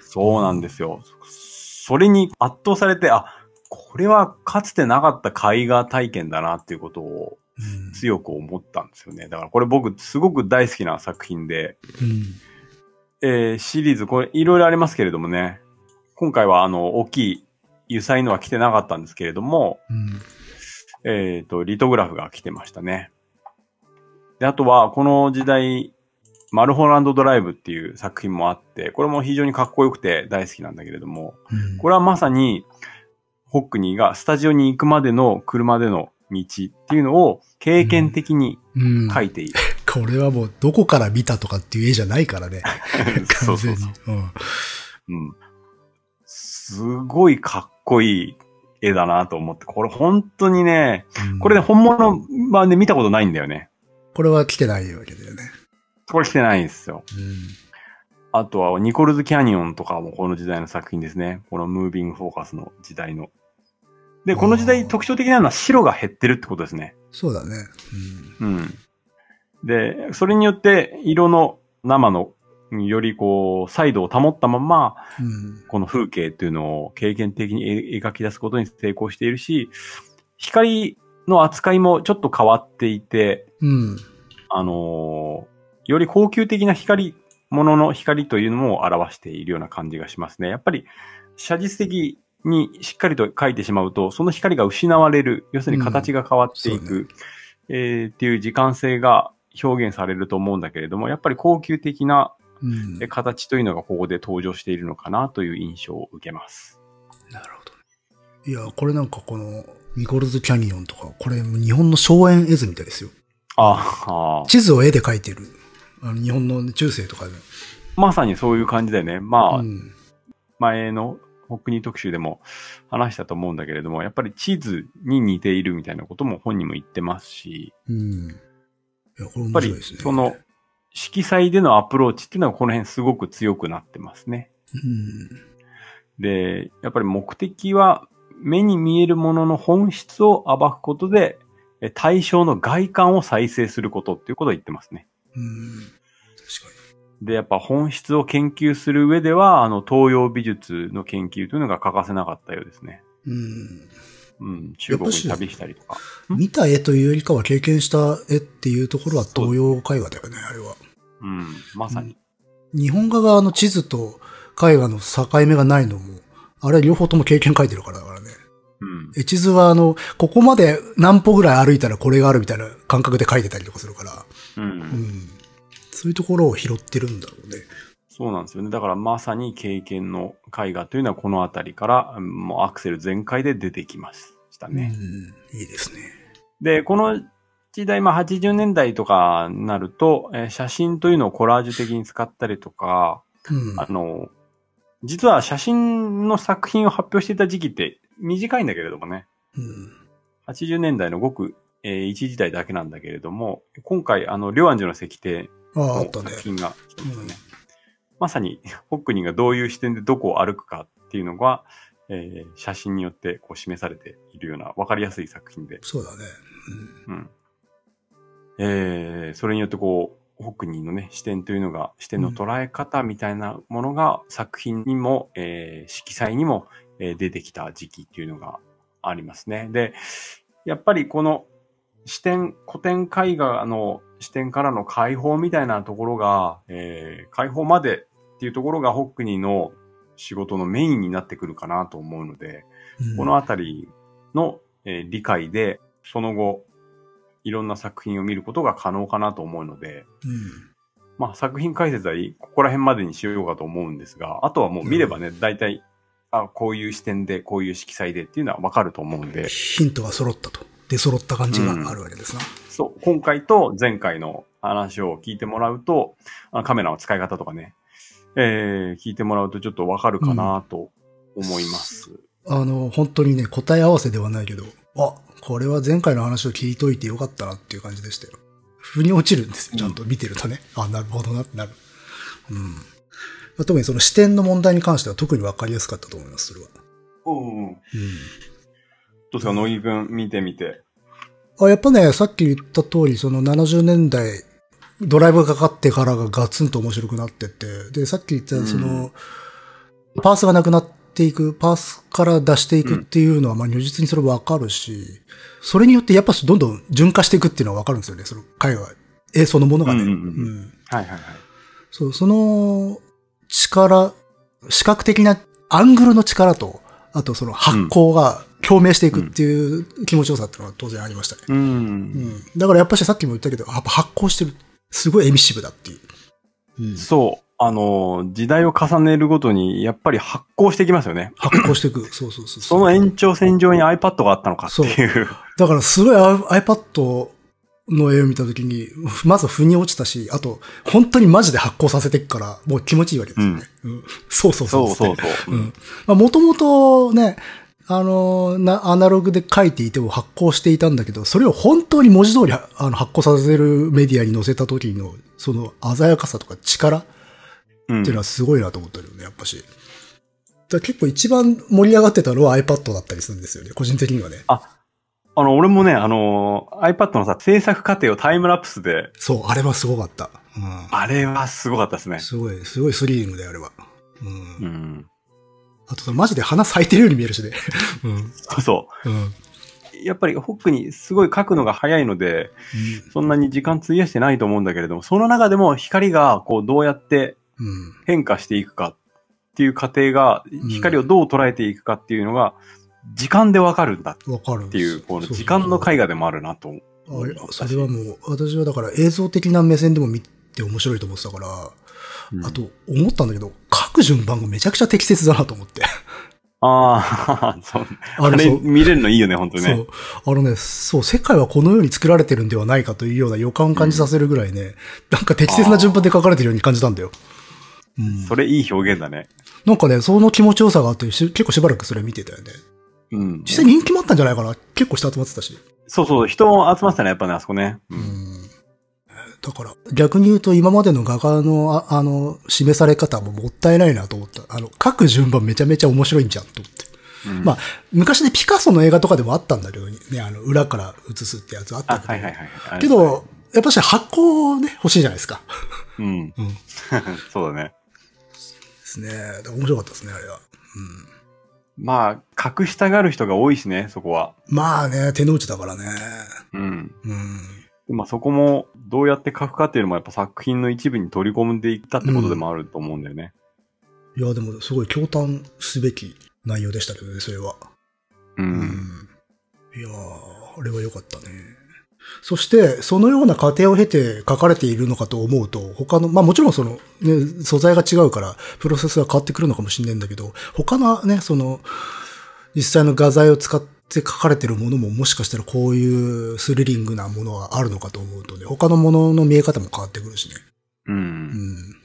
そうなんですよ。それに圧倒されて、あ、これはかつてなかった絵画体験だなっていうことを
うん。
強く思ったんですよね。だからこれ僕すごく大好きな作品で、
うん。
えーシリーズこれいろいろありますけれどもね、今回はあの大きい油彩のは来てなかったんですけれども、
うん。
えっ、と、リトグラフが来てましたね。で、あとはこの時代、マルホランドドライブっていう作品もあって、これも非常にかっこよくて大好きなんだけれども、
うん。
これはまさに、ホックニーがスタジオに行くまでの車での道っていうのを経験的に
うん。
描いている。
これはもうどこから見たとかっていう絵じゃないからね。
そ
完
うそう
全に
そう。。
うん。
うん。すごいかっこいい絵だなと思って、これ本当にね、これね、本物版で見たことないんだよね。
これは来てないわけだよね。
これ来てないんですよ。
うん。
あとは、ニコルズ・キャニオンとかもこの時代の作品ですね。このムービング・フォーカスの時代の。で、この時代特徴的なのは白が減ってるってことですね。
そうだね。
うん。で、それによって色の生のよりこう、彩度を保ったまま、
うん。うん。
この風景っていうのを経験的にえ描き出すことに成功しているし、光の扱いもちょっと変わっていて、
うん。
あのーより高級的な光、ものの光というのも表しているような感じがしますね。やっぱり、写実的にしっかりと描いてしまうと、その光が失われる、要するに形が変わっていく、
うんそう
えーっていう時間性が表現されると思うんだけれども、やっぱり高級的な形というのがここで登場しているのかなという印象を受けます。
なるほど。いや、これなんかこの、ニコルズ・キャニオンとか、これ日本の荘園絵図みたいですよ。
ああ、
地図を絵で描いてる。あの日本の中世とかで。
まさにそういう感じでね、まあ、
うん。
前のホックニー特集でも話したと思うんだけれども、やっぱり地図に似ているみたいなことも本人も言ってますし、
うん。いや、これ
やっぱり
面白いですね。
その色彩でのアプローチっていうのはこの辺すごく強くなってますね。
うん。
で、やっぱり目的は目に見えるものの本質を暴くことで、え対象の外観を再生することっていうことを言ってますね。
うん。
で、やっぱ本質を研究する上では、あの、東洋美術の研究というのが欠かせなかったようですね。
に。うん。
うん、中国に旅したりとか。ん
見た絵というよりかは経験した絵っていうところは東洋絵画だよね、あれは。
うん、まさに。
日本画側の地図と絵画の境目がないのも、あれ両方とも経験書いてるからだからね。
うん。
絵地図はあの、ここまで何歩ぐらい歩いたらこれがあるみたいな感覚で書いてたりとかするから、
う。
うんん。そういうところを拾ってるんだろうね。
そうなんですよね。だからまさに経験の絵画というのはこのあたりから、うんもうアクセル全開で出てきましたね。
うん。いいですね。
で、この時代、まあ80年代とかになると、えー写真というのをコラージュ的に使ったりとか、
うん。
あの、実は写真の作品を発表していた時期って短いんだけれどもね。
うん。
80年代のごく、えー一時代だけなんだけれども、今回、あの、両安寺の石庭
あったね。
作品がね。
うん
まさに、ホックニーがどういう視点でどこを歩くかっていうのが、えー写真によってこう示されているような分かりやすい作品で、
そうだね。
うん。えーそれによってこう、ホックニーのね、視点というのが、視点の捉え方みたいなものが作品にも、えー色彩にも、えー出てきた時期っていうのがありますね。で、やっぱりこの視点、古典絵画の視点からの解放みたいなところが、えー解放までっていうところがホックニーの仕事のメインになってくるかなと思うので、
うん。
このあたりの、えー理解で、その後、いろんな作品を見ることが可能かなと思うので、
うん。
まあ作品解説はここら辺までにしようかと思うんですが、あとはもう見ればね、大体、あ、こういう視点で、こういう色彩でっていうのはわかると思うんで、
ヒントが揃ったと。出揃った感じがあるわけですな。
そう、今回と前回の話を聞いてもらうと、あのカメラの使い方とかね、えー、聞いてもらうとちょっとわかるかなと思います。
あの、本当にね、答え合わせではないけど、あ、これは前回の話を聞いといてよかったなっていう感じでしたよ。腑に落ちるんですよ。ちゃんと見てるとね。あ、なるほどなってなる。うん。まあ特にその視点の問題に関しては特にわかりやすかったと思います、それは。
うん。
うん。
どうですか、乃木くん見てみて。
あ、やっぱね、さっき言った通り、その70年代、ドライブがかかってからがガツンと面白くなってって、で、さっき言ったその、パースがなくなっていく、パースから出していくっていうのは、まあ如実にそれわかるし、それによってやっぱどんどん順化していくっていうのはわかるんですよね、その絵画、絵そのものがね。
うんうんうんはいはいはい。
そう、その力、視覚的なアングルの力と、あとその発光が共鳴していくっていう気持ちよさっていうのは当然ありましたね。
うん。
うん。だからやっぱしさっきも言ったけど、やっぱ発光してる。すごいエミッシブだっていう。うん。
そう。あの、時代を重ねるごとに、やっぱり発光してきますよね。
発光していく。そうそうそう。
その延長線上に iPad があったのかっていう。
だからすごい iPad の絵を見たときに、まず腑に落ちたし、あと、本当にマジで発光させていくから、もう気持ちいいわけですよね。うん。そうそうそう。
そうそうそう。
うん。まあ、もともとね、あの、な、アナログで書いていても発光していたんだけど、それを本当に文字通りあの発光させるメディアに載せた時の、その鮮やかさとか力っ
うん
ていうのはすごいなと思ったよね、やっぱし。だ結構一番盛り上がってたのは iPad だったりするんですよね、個人的にはね。
あの、俺もね、あの、iPad のさ、制作過程をタイムラプスで、
そう、あれはすごかった。う
あれはすごかったですね
ん。。すごい、すごいスリリングで、あれは。うん。
うん。
あとさ、マジで花咲いてるように見えるしね。うん。
そうそ
うん。
う。やっぱりホックにすごい描くのが早いので、そんなに時間費やしてないと思うんだけれども、その中でも光がこうどうやって
うん。
変化していくかっていう過程が、
ん
光をどう捉えていくかっていうのが、時間でわかるんだ
わかる。
っていう、この時間の絵画でもあるなと思
あそれはもう、私はだから映像的な目線でも見て面白いと思ってたから、
うん
あと思ったんだけど、書く順番がめちゃくちゃ適切だなと思って。
ああ、そう。あれ見れるのいいよね、本当にね。
そう。あのね、そう、世界はこのように作られてるんではないかというような予感を感じさせるぐらいね、なんか適切な順番で書かれてるように感じたんだよ。うん。
それいい表現だね。
なんかね、その気持ちよさがあって、し結構しばらくそれ見てたよね。
うん。
実際人気もあったんじゃないかな結構人集まってたし。
そうそう、人も集まってたね、やっぱね、あそこね。う。
うんん。だから、逆に言うと今までの画家の、ああの、示され方ももったいないなと思った。あの、書く順番めちゃめちゃ面白いんじゃんと思って。
うん
まあ、昔でピカソの映画とかでもあったんだけどね、あの、裏から映すってやつあった
あ、
けど。
はいはいはい。
けど、やっぱし発光ね、欲しいじゃないですか。
うん。
うん。で
そうだね。
すね。面白かったですね、あれは。うん。
まあ、隠したがる人が多いしね、そこは。
まあね、手の内だからね。
うん。
うん。
まあそこもどうやって書くかっていうのもやっぱ作品の一部に取り込んでいったってことでもあると思うんだよね。
いや、でもすごい驚嘆すべき内容でしたけどね、それは。
う。
うんいやー、あれは良かったね。そして、そのような過程を経て書かれているのかと思うと、他の、まあもちろんその、ね、素材が違うから、プロセスが変わってくるのかもしれないんだけど、他のね、その、実際の画材を使って書かれてるものももしかしたらこういうスリリングなものがあるのかと思うとね、他のものの見え方も変わってくるしね。
う。
うんん。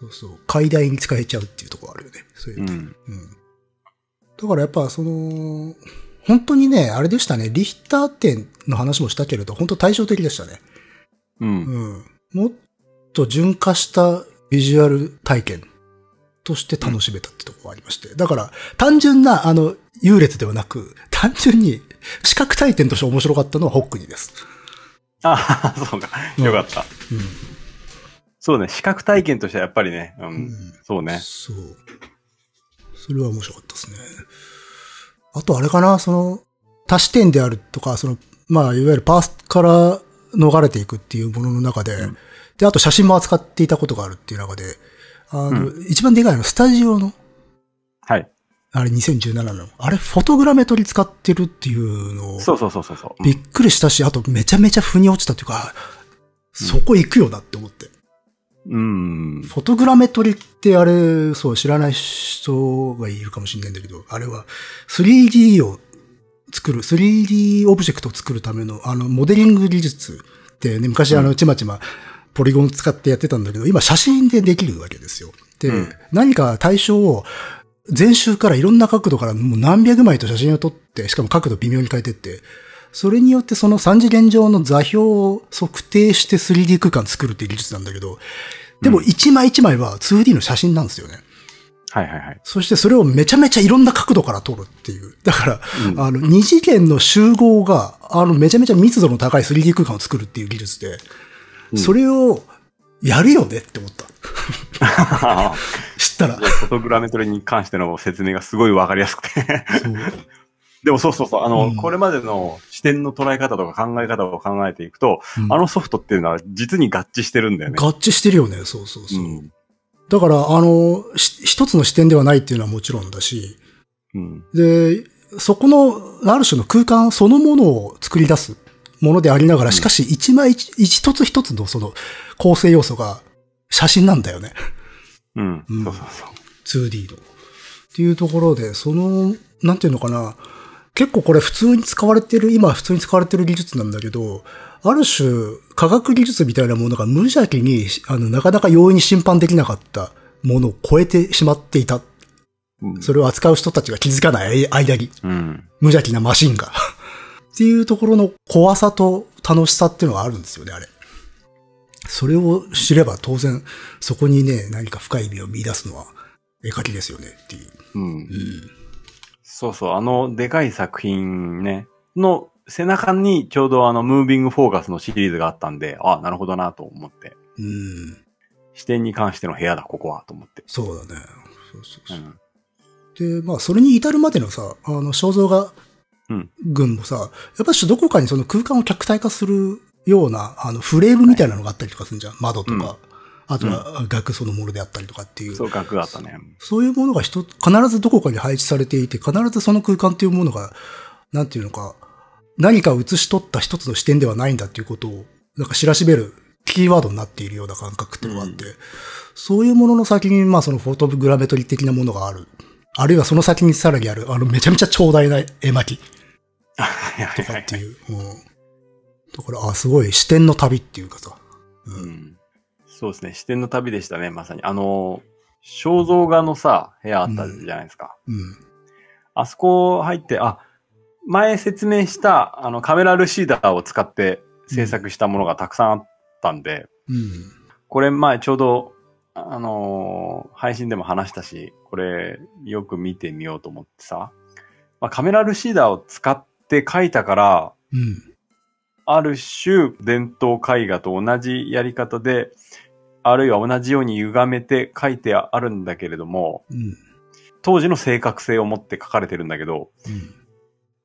そうそう。解題に使えちゃうっていうところあるよね。そういうの
うん。
うん。だからやっぱその、本当にね、あれでしたね、リヒター展の話もしたけれど、本当対照的でしたね。
うん。
うん。もっと純化したビジュアル体験として楽しめたってところがありまして。だから、単純な、あの、優劣ではなく、単純に視覚体験として面白かったのはホックニーです。
ああ、そうか。よかった。
う
そうね、視覚体験としてはやっぱりね。う。
ん。うんん。
そうね。
そう。それは面白かったですね。あとあれかな、その、多視点であるとか、その、まあ、いわゆるパースから逃れていくっていうものの中で、
うん
で、あと写真も扱っていたことがあるっていう中で、あの、一番でかいの、スタジオの、
はい。
あれ2017の、あれフォトグラメトリ使ってるっていうのを、
そうそうそうそうそう。
びっくりしたし、あとめちゃめちゃ腑に落ちたっていうか、そこ行くよなって思って。
うん。
フォトグラメトリってあれ、そう、知らない人がいるかもしれないんだけど、あれは 3D を作る、3D オブジェクトを作るための、あの、モデリング技術ってね、昔あの、ちまちま、ポリゴン使ってやってたんだけど、今写真でできるわけですよ。で、
うん
何か対象を全周からいろんな角度からもう何百枚と写真を撮って、しかも角度微妙に変えてって、それによってその三次元上の座標を測定して 3D 空間作るっていう技術なんだけど、でも一枚一枚は 2D の写真なんですよね。
はいはいはい。
そしてそれをめちゃめちゃいろんな角度から撮るっていう。だから、
うん
あの、二次元の集合が、あの、めちゃめちゃ密度の高い 3D 空間を作るっていう技術で、
うん
それをやるよねって思った。知ったら。
フォトグラメトリに関しての説明がすごいわかりやすくて。でもそうそうそう、あの、
うん
これまでの視点の捉え方とか考え方を考えていくと、
うん
あのソフトっていうのは実に合致してるんだよね。
合致してるよね、そうそうそう。
うん。
だから、あの、し一つの視点ではないっていうのはもちろんだし、
うん。
で、そこの、ある種の空間そのものを作り出すものでありながら、しかし一枚一一つ一つのその構成要素が写真なんだよね。
うん。
うん
そうそうそう。
2D の。っていうところで、その、なんていうのかな。結構これ普通に使われてる、今普通に使われてる技術なんだけど、ある種、科学技術みたいなものが無邪気に、あの、なかなか容易に侵犯できなかったものを超えてしまっていた。
うん
それを扱う人たちが気づかない間に、
うん。
無邪気なマシンが。っていうところの怖さと楽しさっていうのがあるんですよね、あれ。それを知れば当然、そこにね、何か深い意味を見出すのは、絵描きですよねっていう。
うん。
うん。
そうそう、あの、でかい作品ね、の背中にちょうどあの、ムービングフォーカスのシリーズがあったんで、あ、なるほどなと思って。
うん。
視点に関しての部屋だ、ここは、と思って。
そうだね。そうそう
う
そう。
ん。
で、まあ、それに至るまでのさ、あの、肖像画
うん
群もさ、やっぱりどこかにその空間を客体化するような、あの、フレームみたいなのがあったりとかするんじゃん。窓とか、
うん
あとは額そのものであったりとかっていう。
そう、額があったね。
そういうものが必ずどこかに配置されていて、必ずその空間っていうものが、なんていうのか、何かを写し取った一つの視点ではないんだっていうことを、なんか知らしめるキーワードになっているような感覚っていうのがあって、そういうものの先に、まあそのフォトグラメトリ的なものがある。あるいはその先にさらにある、あのめちゃめちゃ長大な絵巻
はいはい
と
はい
かっていう。うん。だから、あ、すごい視点の旅っていうかさ。う。
うんん。そうですね、視点の旅でしたね、まさに。あの、肖像画のさ、部屋あったじゃないですか。
うん。
あそこ入って、あ、前説明した、あの、カメラルシーダーを使って制作したものがたくさんあったんで、
うん。
これ前ちょうど、あのー配信でも話したし、これよく見てみようと思ってさ、まあ、カメラルシーダーを使って描いたから、
うん。
ある種伝統絵画と同じやり方で、あるいは同じように歪めて描いてあるんだけれども、
うん。
当時の正確性を持って描かれてるんだけど、
うん。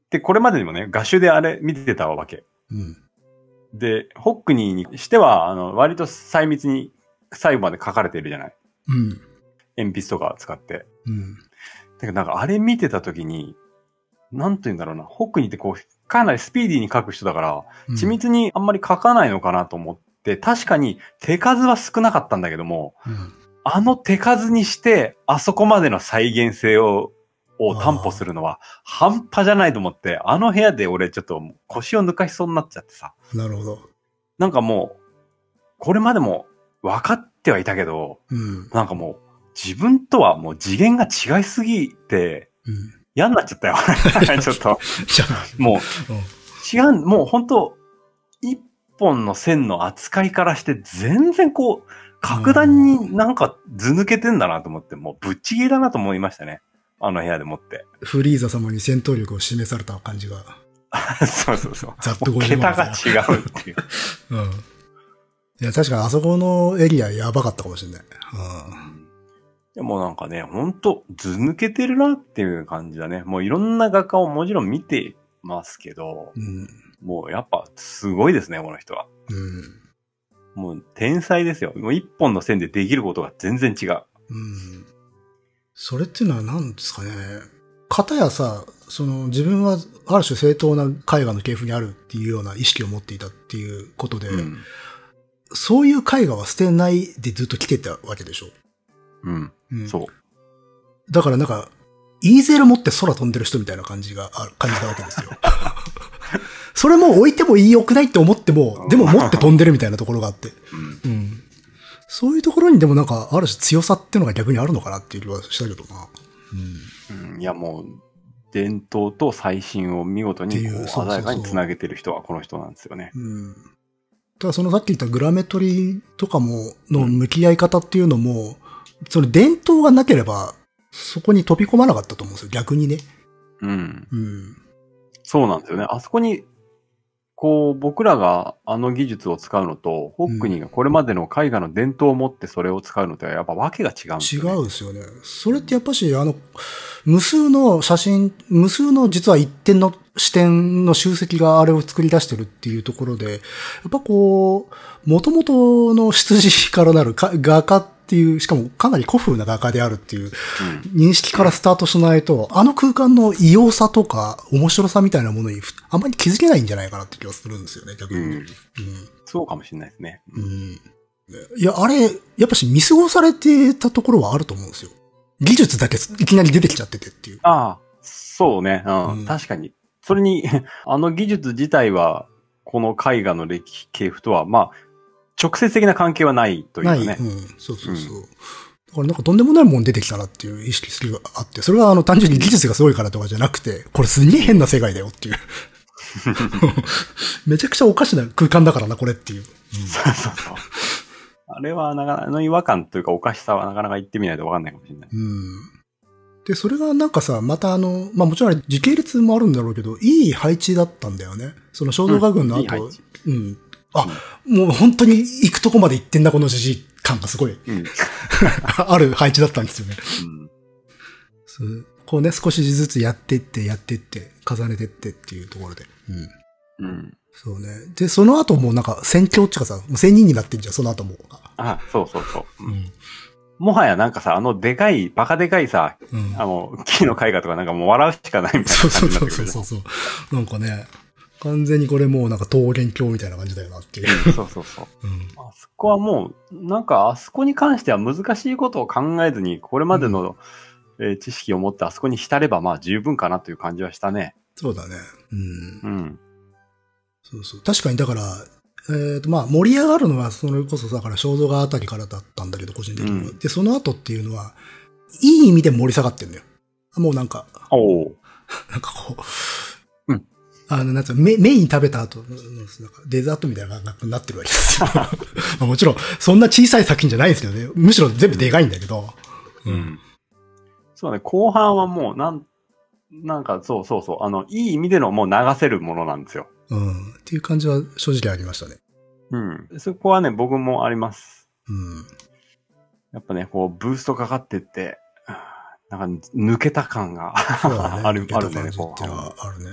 で、これまでにもね、画集であれ見てたわけ。
うん。
で、ホックニーにしては、あの、割と細密に最後まで描かれてるじゃない
うん。
鉛筆とか使って。
うん。
だけどなんかあれ見てた時に、なんて言うんだろうな、ホックニーってこう、かなりスピーディーに描く人だから、
うん
緻密にあんまり描かないのかなと思って、確かに手数は少なかったんだけども、
うん。
あの手数にして、あそこまでの再現性を、を担保するのは半端じゃないと思って、あの部屋で俺ちょっと腰を抜かしそうになっちゃってさ。
なるほど。
なんかもう、これまでも分かってはいたけど、
うん。
なんかもう自分とはもう次元が違いすぎて
うん。
嫌になっちゃったよ。ちょっと。もう。違う、もう本当一本の線の扱いからして全然こう、格段になんか図抜けてんだなと思って、もうぶっちぎりだなと思いましたね。あの部屋でもって。
フリーザ様に戦闘力を示された感じが。
そうそうそう。
ざっと50
もう桁
万
が違うっていう。
うん。いや、確かにあそこのエリアやばかったかもしれない。
でもなんかね、ほんと図抜けてるなっていう感じだね。もういろんな画家をもちろん見てますけど、
うん。
もうやっぱすごいですね、この人は。
うん。
もう天才ですよ。もう一本の線でできることが全然違う。
うん。それっていうのは何ですかね。片やさ、その自分はある種正当な絵画の系譜にあるっていうような意識を持っていたっていうことで、
うん。
そういう絵画は捨てないでずっと来てたわけでしょ。
うん。
うん、
そう。
だからなんか、イーゼル持って空飛んでる人みたいな感じがある、感じたわけですよ。それも置いてもいいよくないって思っても、でも持って飛んでるみたいなところがあって。
うん。
うん。そういうところにでもなんか、ある種強さっていうのが逆にあるのかなっていう気はしたけどな。うん。
うん、いやもう、伝統と最新を見事に鮮やかにつなげてる人はこの人なんですよね。
うん。ただそのさっき言ったグラメトリとかも、の向き合い方っていうのも、その伝統がなければ、そこに飛び込まなかったと思うんですよ、逆にね。
うん。
うん。
そうなんですよね。あそこに、こう、僕らがあの技術を使うのと、ホックニーがこれまでの絵画の伝統を持ってそれを使うのとはやっぱ訳が違うんです
違
よ、ね。
うですよね。それってやっぱし、あの、無数の写真、無数の実は一点の視点の集積があれを作り出してるっていうところで、やっぱこう、元々の出自からなるか画家っていう、しかもかなり古風な画家であるっていう認識からスタートしないと、あの空間の異様さとか面白さみたいなものにふあんまり気づけないんじゃないかなって気がするんですよね、逆に。
うん。
うん
そうかもしれないですね。
うん。いや、あれ、やっぱし見過ごされてたところはあると思うんですよ。技術だけいきなり出てきちゃっててっていう。
ああ、そうね。うん。
うん
確かに。それに、あの技術自体は、この絵画の歴史系譜とは、まあ、直接的な関係はないという
ない。
かね。
うん。そうそうそう。だからなんかとんでもないもん出てきたなっていう意識するがあって、それはあの単純に技術がすごいからとかじゃなくて、これすんげえ変な世界だよっていう。めちゃくちゃおかしな空間だからな、これっていう。
そうそうそう。あれはなかなか、あの違和感というかおかしさはなかなか言ってみないとわかんないかもしれない。
うん。で、それがなんかさ、またあの、まあもちろん時系列もあるんだろうけど、いい配置だったんだよね。その衝動画軍の後、
いい配置
うん。あ、もう本当に行くとこまで行ってんだ、このじじい感がすごい
うん。
ある配置だったんですよね。
うん。
こうね、少しずつやってって、やってって、重ねてってっていうところで。うん。
うん。
そうね。で、その後もなんか戦況っていうかさ、もう千人になってんじゃん、その後も。
あ、そうそうそう。
う
うんんもはやなんかさ、あのでかい、バカでかいさ、
うん。
あの、木の絵画とかなんかもう笑うしかないみたいな
そう
感じになってくる
そうそうそうそう。なんかね、完全にこれもうなんか桃源郷みたいな感じだよなっていう。
う んそうそうそう。
うん。
あそこはもう、なんかあそこに関しては難しいことを考えずに、これまでの、えー知識を持ってあそこに浸ればまあ十分かなという感じはしたね。
そうだね。うん。
うん。
そうそう。確かにだから、えっ、と、まあ、盛り上がるのは、それこそ、だから、肖像画あたりからだったんだけど、個人的には。
うん
で、その後っていうのは、いい意味で盛り下がってんだよ。もうなんか、
おお。
なんかこう、
うん
あの、なんつうのメメイン食べた後の、なんかデザートみたいな感覚になってるわけですよ。まあもちろん、そんな小さい作品じゃないんですけどね。むしろ全部でかいんだけど。
う。ん。そうね、後半はもう、なん、なんかそうそうそう、あの、いい意味でのもう流せるものなんですよ。
うん。っていう感じは正直ありましたね。
うん。そこはね、僕もあります。
うん。
やっぱね、こう、ブーストかかってって、なんか抜けた感が
ね。
ある、あるね、
感じっていうあるね。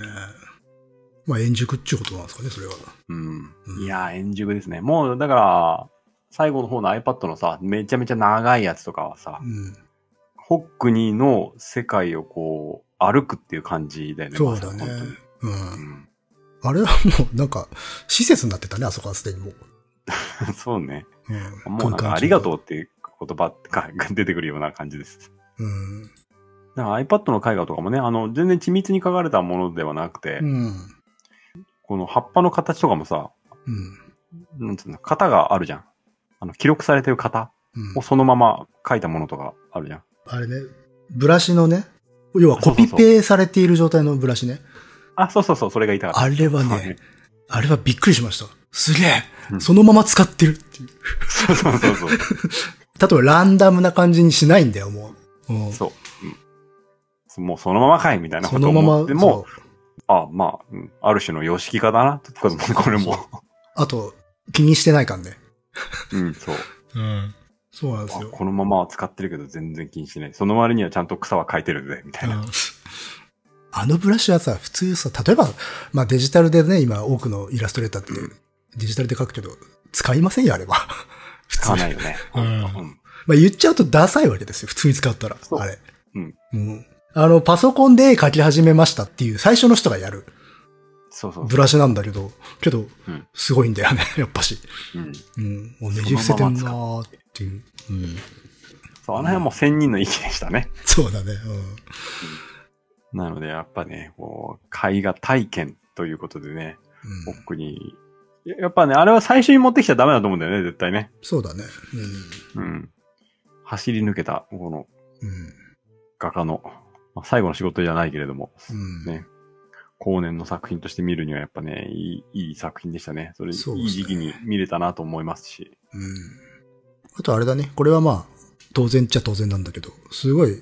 まあ、円熟っていうことなんですかね、それは。
うん
うん。
いやー、円熟ですね。もう、だから、最後の方の iPad のさ、めちゃめちゃ長いやつとかはさ
う、ん。
ホックニーの世界をこう、歩くっていう感じだよね。
そうだね。う。
当にうんん。
あれはもう、なんか、施設になってたね、あそこはすでにもう。
そうね。
うん。
もうなんか、ありがとうっていう言葉が出てくるような感じです。
う。うん。
iPad の絵画とかもね、あの、全然緻密に描かれたものではなくて、
うん。
この葉っぱの形とかもさ、
うん。
なんつうの、型があるじゃん。あの、記録されてる型
うん
をそのまま描いたものとかあるじゃん。
あれね、ブラシのね、要はコピペされている状態のブラシね。
あ、そうそうそう、それが言いたかった。
あれはね、あれはびっくりしました。すげえ、
うん
そのまま使ってるっていう。
そうそうそうそう。
例えばランダムな感じにしないんだよ、もう。うん、
そう。うん、もうそのままかいみたいなこ
そのまま
とを思って、も、
そう
あまあ、うんある種の様式化だな、ともこれも。
あと、気にしてない感ね。
うん、そう。
うん。そうなんですよ。
あこのままは使ってるけど全然気にしない。その割にはちゃんと草は描いてるぜ、みたいな。
うんあのブラシはさ、普通さ、例えば、まあデジタルでね、今多くのイラストレーターってデジタルで描くけど、使いませんよ、あれは。普通
使わないよね。
うん
うん
まあ言っちゃうとダサいわけですよ、普通に使ったら。あれ。
うん。
うん。あの、パソコンで書き始めましたっていう最初の人がやる
そうそう
ブラシなんだけど、けど
うん、
すごいんだよね、やっぱし。
うん。
うん。もうねじ伏せてんなーっていう。うん。
そう、あの辺はもう千人の域でしたね。
そうだね。
なので、やっぱね、こう、絵画体験ということでね、
うん。うん。
奥に、やっぱね、あれは最初に持ってきちゃダメだと思うんだよね、絶対ね。
そうだね。
うん。走り抜けた、この、
うん。うん。
画家の、まあ最後の仕事じゃないけれども、
うん。
ね後年の作品として見るにはやっぱね、いい、いい作品でしたね。それ、
そね
いい時期に見れたなと思いますし。
うん。あとあれだね。これはまあ、当然っちゃ当然なんだけど、すごい、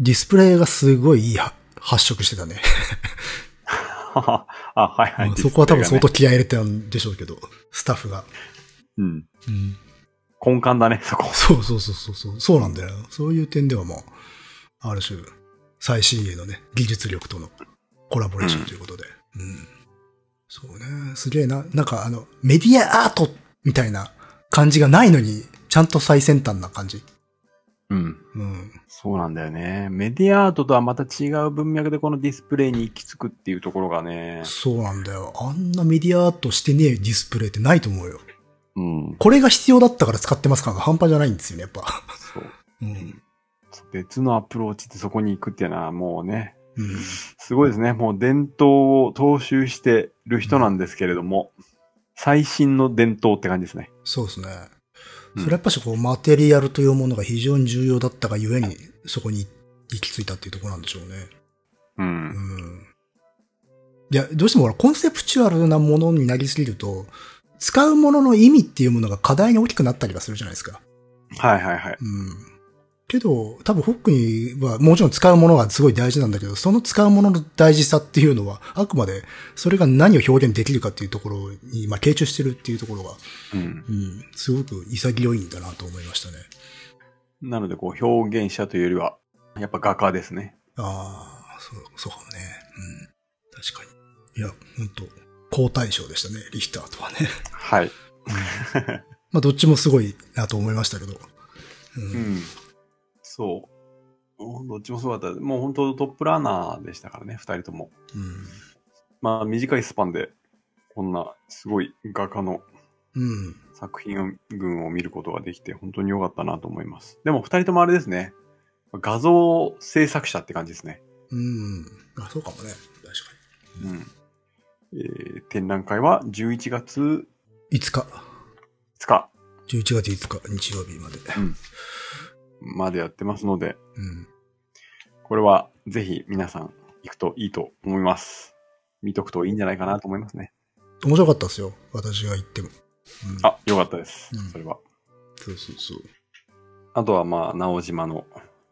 ディスプレイがすごいいいは発色してたね。
あ、はいはい。
まあそこは多分相当気合い入れてたんでしょうけど、スタッフが。
うん。
うん。
根幹だね、そこ。
そうそうそうそうそう。そうなんだよ。そういう点ではまあ、ある種、最新鋭のね、技術力とのコラボレーションということで。うん。そうね。すげえな。なんかあの、メディアアートみたいな感じがないのに、ちゃんと最先端な感じ。
うん。
うん。
そうなんだよね。メディアアートとはまた違う文脈でこのディスプレイに行き着くっていうところがね。
そうなんだよ。あんなメディアアートしてねえディスプレイってないと思うよ。
うん。
これが必要だったから使ってます感が半端じゃないんですよね、やっぱ。
そう。
うん。
別のアプローチってそこに行くっていうのはもうね、
うん。
すごいですね。もう伝統を踏襲してる人なんですけれども、最新の伝統って感じですね。
そうですね。
うん
それやっぱしこう、マテリアルというものが非常に重要だったがゆえに、そこに行き着いたっていうところなんでしょうね。
う。
うんん。いや、どうしてもコンセプチュアルなものになりすぎると、使うものの意味っていうものが課題に大きくなったりはするじゃないですか。
はいはいはい。
うん。けど、多分ホックにはもちろん使うものがすごい大事なんだけど、その使うものの大事さっていうのは、あくまでそれが何を表現できるかっていうところに、まあ、傾注してるっていうところが、
うん。
うん、すごく潔いんだなと思いましたね。
なのでこう表現者というよりは、やっぱ画家ですね。
ああ、そう、そうかもね。うん。確かに。いや、本当好対象でしたね、リヒターとはね。
はい。
まあ、どっちもすごいなと思いましたけど。うん。
うん。そう。うんどっちもそうだった。もう本当トップランナーでしたからね、二人とも。
うん。
まあ短いスパンで、こんなすごい画家の
うん。
作品群を見ることができて本当に良かったなと思います。でも二人ともあれですね。画像制作者って感じですね。
うん。あ、そうかもね。確か
うん。えー展覧会は11月
に。5日。
2日
11月5日、日曜日まで。
までやってますので、
うん。
これはぜひ皆さん行くといいと思います。見とくといいんじゃないかなと思いますね。
面白かったですよ。私が行っても。うん、
あ、よかったです。
うん
それは。
そうそうそう。
あとはまあ、直島の、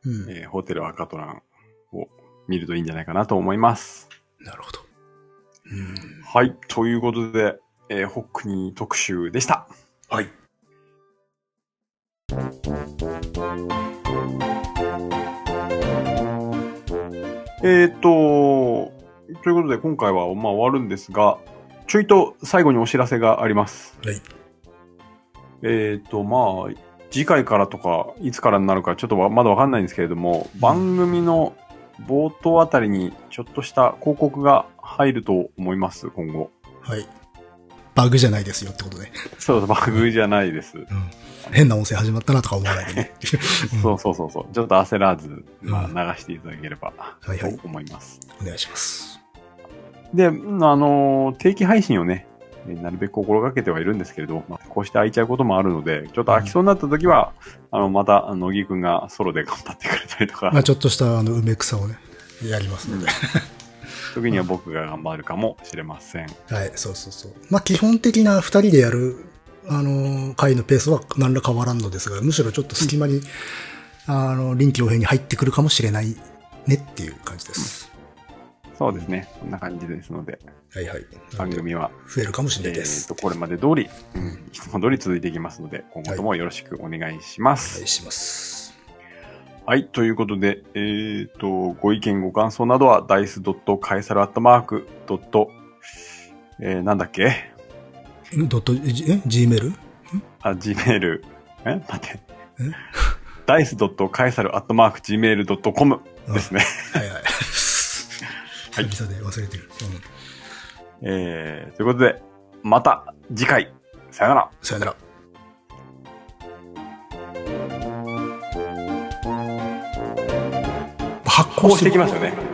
うん。
えーホテル赤トランを見るといいんじゃないかなと思います。
なるほど。うん。
はい。ということで、えーホックニー特集でした。
はい。
えーっと、ということで今回はまあ終わるんですが、ちょいと最後にお知らせがあります。
はい。
えーっと、まあ、次回からとか、いつからになるかちょっとわまだわかんないんですけれども、番組の冒頭あたりにちょっとした広告が入ると思います、今後。
はい。バグじゃないですよってことで。
そう、バグじゃないです。
うん。変な音声始まったなとか思わないでね。う ん
そうそうそうそう。ちょっと焦らず、まあ、
うん
流していただければ
いはい
と思います。
お願いします。
で、うんあのー定期配信をね、えーなるべく心がけてはいるんですけれど、まあ、こうして空いちゃうこともあるので、ちょっと空きそうになった時は、あの、また、乃木くんがソロで頑張ってくれたりとか、
まあちょっとしたあの梅草をね、やりますので。
時には僕が頑張るかもしれません。
はい、そうそうそう。まあ基本的な二人でやる、あの、回のペースは何ら変わらんのですが、むしろちょっと隙間に、あの、臨機応変に入ってくるかもしれないねっていう感じです。
そうですね。こんな感じですので、
はいはい。
番組は、
増えるかもしれ
え
ないです。
ーと、これまで通り、うん、いつも通り続いていきますので、今後ともよろしくお願いします。
お願いします。
はい。ということで、えっ、と、ご意見、ご感想などは、dice.caesar.mark. えー、なんだっけ？
ドット、?Gmail?
あ、gmail。え？待って
え
？dice.caesar.gmail.com ですね。
はいはい。久々で忘れてる。うん。
えー、ということで、また次回、さよなら。
さよなら。
こうしてきますよね。